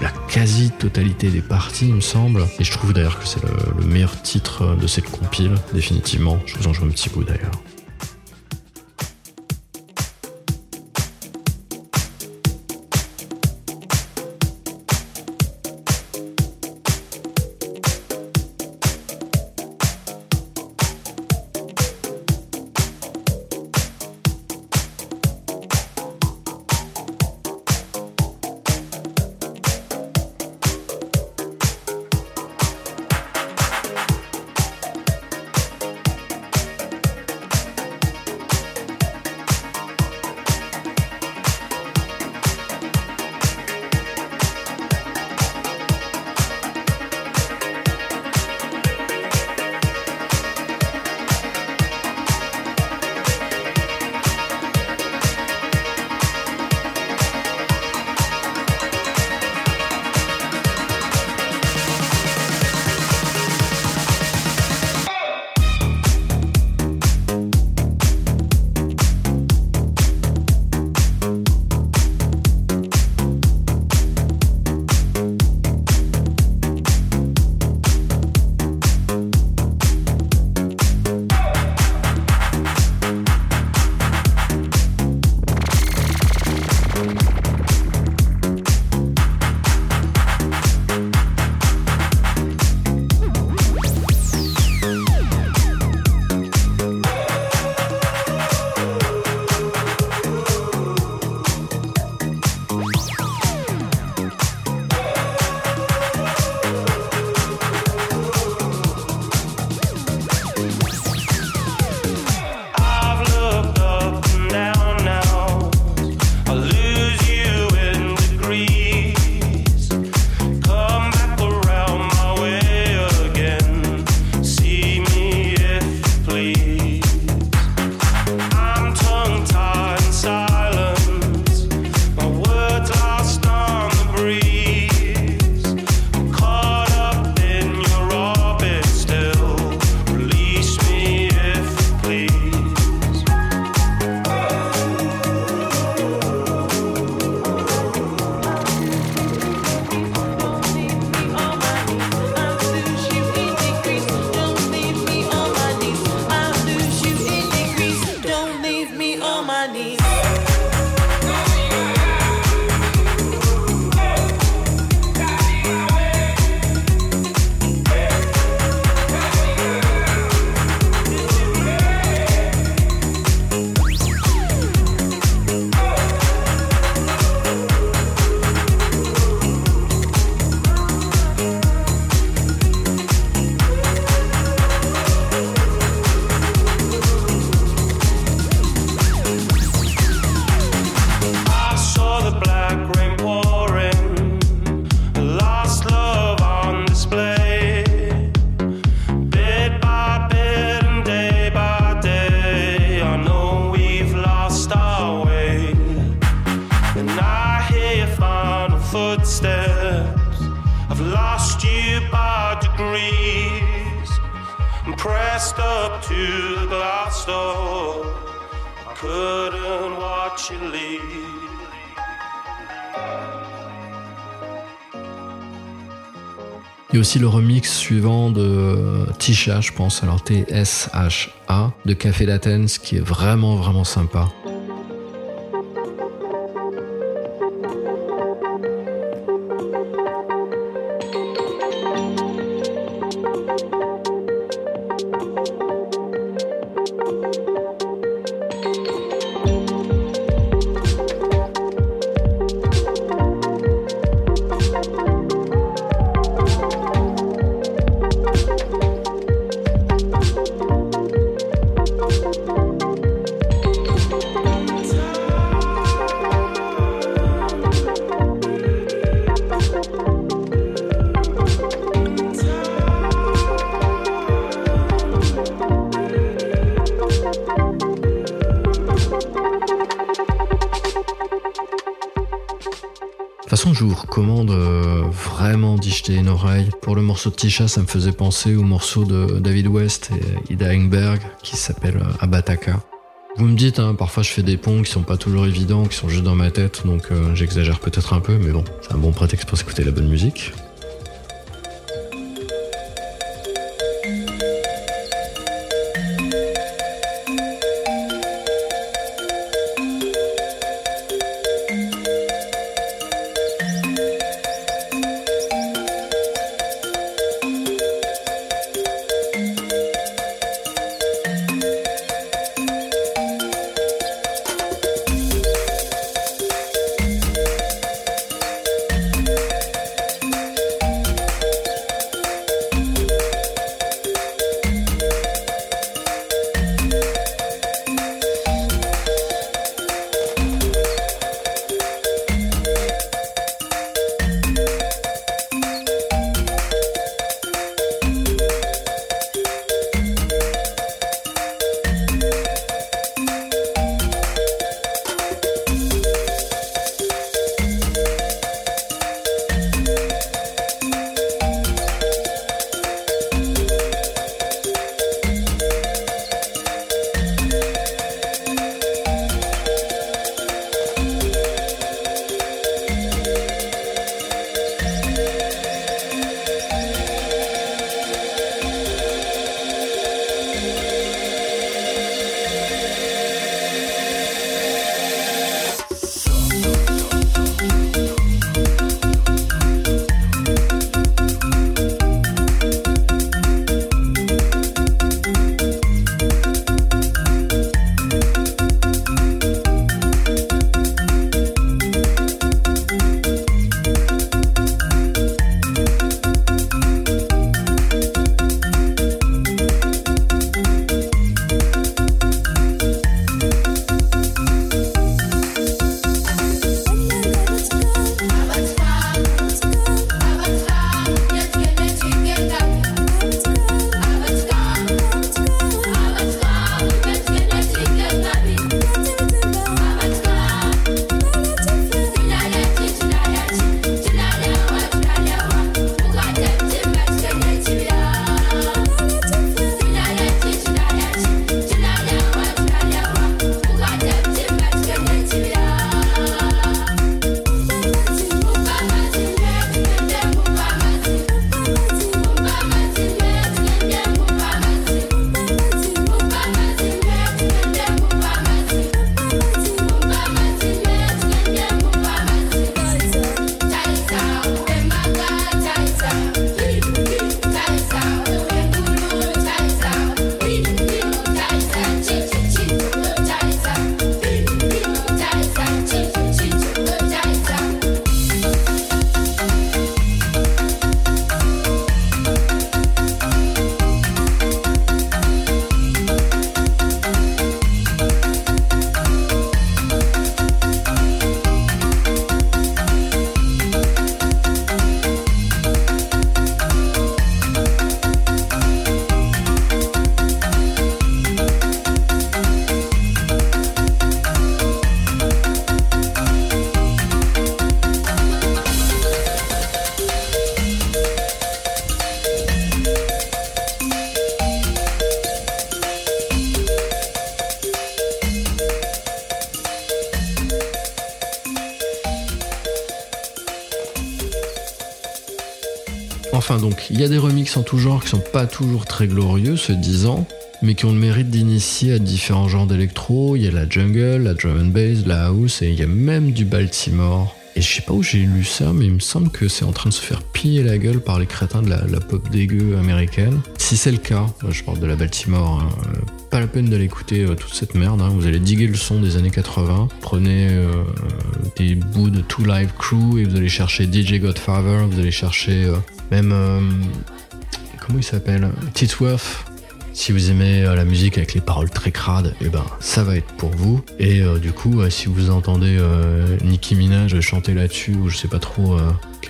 A: la quasi-totalité des parties il me semble. Et je trouve d'ailleurs que c'est le, le meilleur titre de cette compile, définitivement. Je vous en joue un petit bout d'ailleurs. Tisha, je pense, alors T-S-H-A, de Café d'Athens, qui est vraiment, vraiment sympa. De toute façon, je vous recommande euh, vraiment d'y jeter une oreille. Pour le morceau de Tisha, ça me faisait penser au morceau de David West et Ida Engberg qui s'appelle euh, Abataka. Vous me dites, hein, parfois je fais des ponts qui sont pas toujours évidents, qui sont juste dans ma tête, donc euh, j'exagère peut-être un peu, mais bon, c'est un bon prétexte pour écouter la bonne musique. Tout genre qui sont pas toujours très glorieux, se disant, mais qui ont le mérite d'initier à différents genres d'électro. Il y a la jungle, la drum and bass, la house, et il y a même du Baltimore. Et je sais pas où j'ai lu ça, mais il me semble que c'est en train de se faire piller la gueule par les crétins de la, pop dégueu américaine. Si c'est le cas, je parle de la Baltimore, hein, euh, pas la peine d'aller écouter euh, toute cette merde. hein. Vous allez diguer le son des années 80. Prenez euh, des bouts de Two Live Crew et vous allez chercher DJ Godfather. Vous allez chercher même comment il s'appelle Titworth. Si vous aimez euh, la musique avec les paroles très crades, et ben ça va être pour vous. Et euh, du coup, euh, si vous entendez Nicki Minaj chanter là-dessus, ou je sais pas trop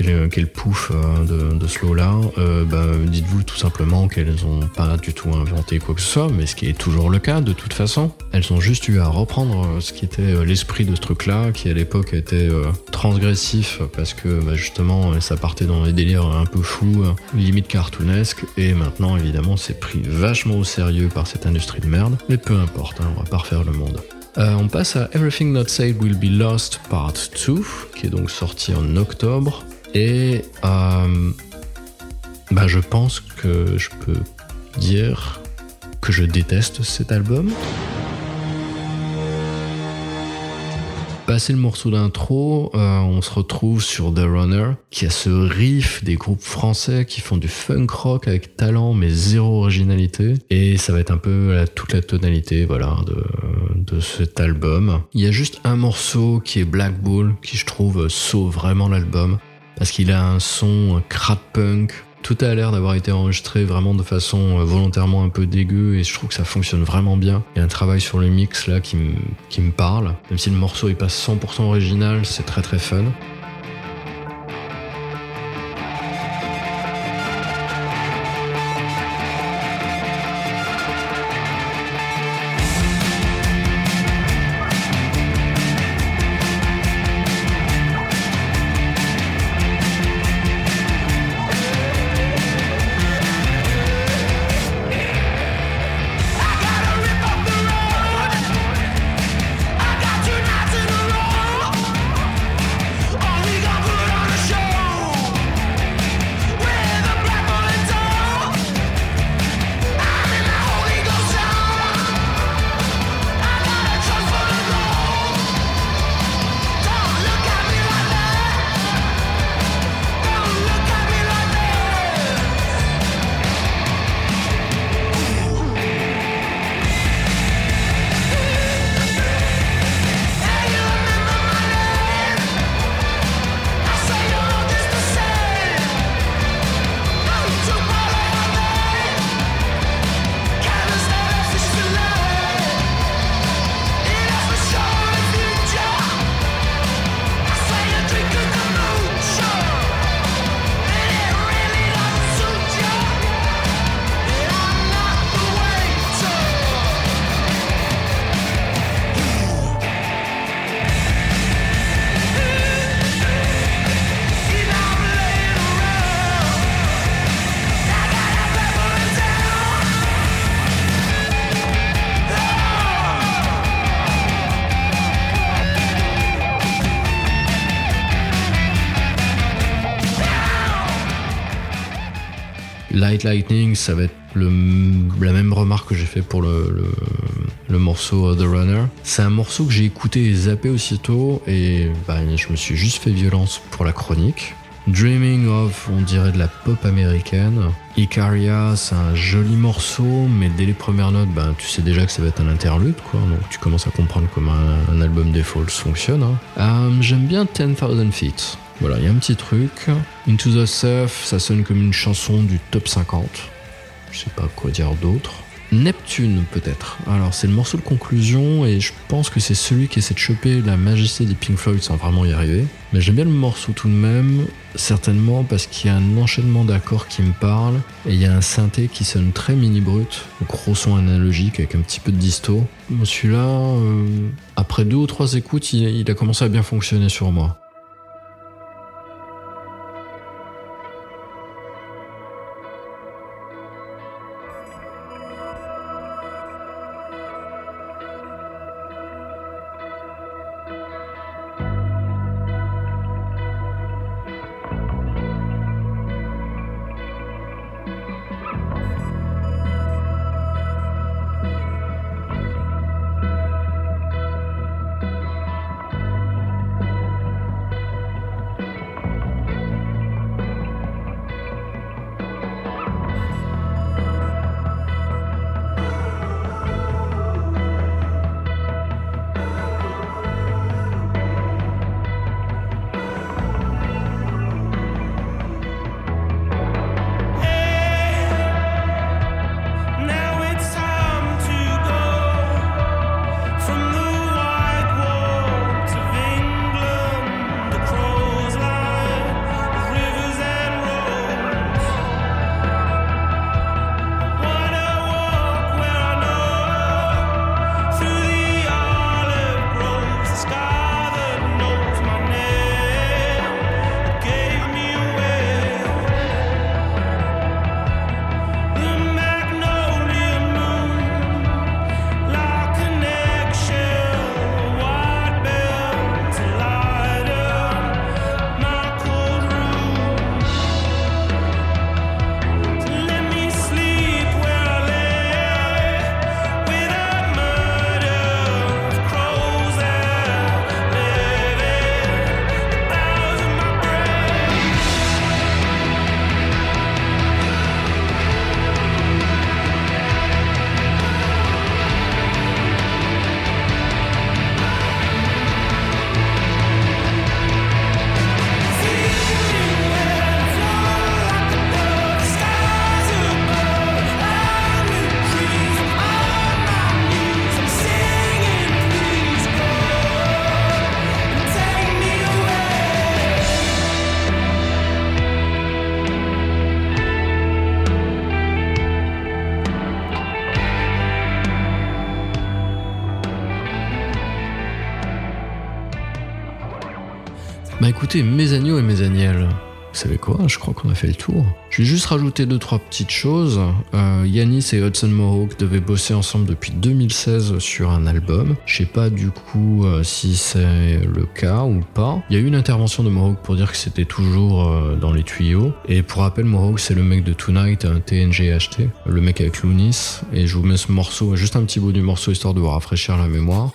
A: euh, quel, quel pouf euh, de, ce lot-là, euh, bah, dites-vous tout simplement qu'elles ont pas du tout inventé quoi que ce soit, mais ce qui est toujours le cas de toute façon. Elles ont juste eu à reprendre euh, ce qui était euh, l'esprit de ce truc-là, qui à l'époque était euh, transgressif parce que bah, justement euh, ça partait dans des délires un peu fous, euh, limite cartoonesques, et maintenant évidemment c'est pris vachement au sérieux par cette industrie de merde, mais peu importe, hein, on va pas refaire le monde. Euh, on passe à Everything Not Said Will Be Lost Part 2, qui est donc sorti en octobre. Et euh, bah, je pense que je peux dire que je déteste cet album. Passé le morceau d'intro, euh, on se retrouve sur The Runner, qui a ce riff des groupes français qui font du funk rock avec talent mais zéro originalité. Et ça va être un peu toute la tonalité voilà, de, de cet album. Il y a juste un morceau qui est Black Bull, qui je trouve sauve vraiment l'album, parce qu'il a un son crap punk. Tout a l'air d'avoir été enregistré vraiment de façon euh, volontairement un peu dégueu et je trouve que ça fonctionne vraiment bien. Il y a un travail sur le mix là qui me qui parle. Même si le morceau est pas 100% original, c'est très très fun. Lightning, ça va être la même remarque que j'ai fait pour le, morceau euh, The Runner. C'est un morceau que j'ai écouté et zappé aussitôt et bah, je me suis juste fait violence pour la chronique. Dreaming of, on dirait de la pop américaine. Icaria, c'est un joli morceau, mais dès les premières notes, ben, tu sais déjà que ça va être un interlude, quoi. Donc tu commences à comprendre comment un, un album des Falls fonctionne. hein. Euh, J'aime bien 10,000 Feet. Voilà, il y a un petit truc. Into the Surf, ça sonne comme une chanson du top 50. Je sais pas quoi dire d'autre. Neptune, peut-être. Alors, c'est le morceau de conclusion et je pense que c'est celui qui essaie de choper la majesté des Pink Floyd sans vraiment y arriver. Mais j'aime bien le morceau tout de même, certainement parce qu'il y a un enchaînement d'accords qui me parle et il y a un synthé qui sonne très mini brut, gros son analogique avec un petit peu de disto. Celui-là, euh, après deux ou trois écoutes, il a commencé à bien fonctionner sur moi. Écoutez, mes agneaux et mes agnelles, vous savez quoi Je crois qu'on a fait le tour. Je vais juste rajouter deux trois petites choses. Euh, Yanis et Hudson Mohawk devaient bosser ensemble depuis 2016 sur un album. Je sais pas du coup euh, si c'est le cas ou pas. Il y a eu une intervention de Mohawk pour dire que c'était toujours euh, dans les tuyaux. Et pour rappel, Mohawk c'est le mec de Tonight, un TNGHT, le mec avec Lounis. Et je vous mets ce morceau, juste un petit bout du morceau histoire de vous rafraîchir la mémoire.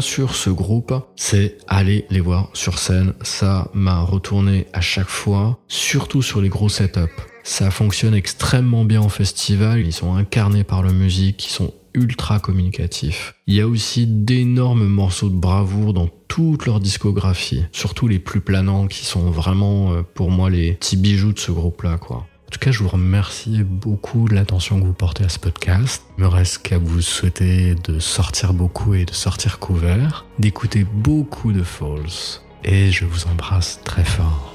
A: Sur ce groupe, c'est aller les voir sur scène. Ça m'a retourné à chaque fois, surtout sur les gros setups. Ça fonctionne extrêmement bien en festival, ils sont incarnés par la musique, ils sont ultra communicatifs. Il y a aussi d'énormes morceaux de bravoure dans toute leur discographie, surtout les plus planants qui sont vraiment euh, pour moi les petits bijoux de ce groupe-là, quoi. Tout cas, je vous remercie beaucoup de l'attention que vous portez à ce podcast. Il me reste qu'à vous souhaiter de sortir beaucoup et de sortir couvert, d'écouter beaucoup de Falls. Et je vous embrasse très fort.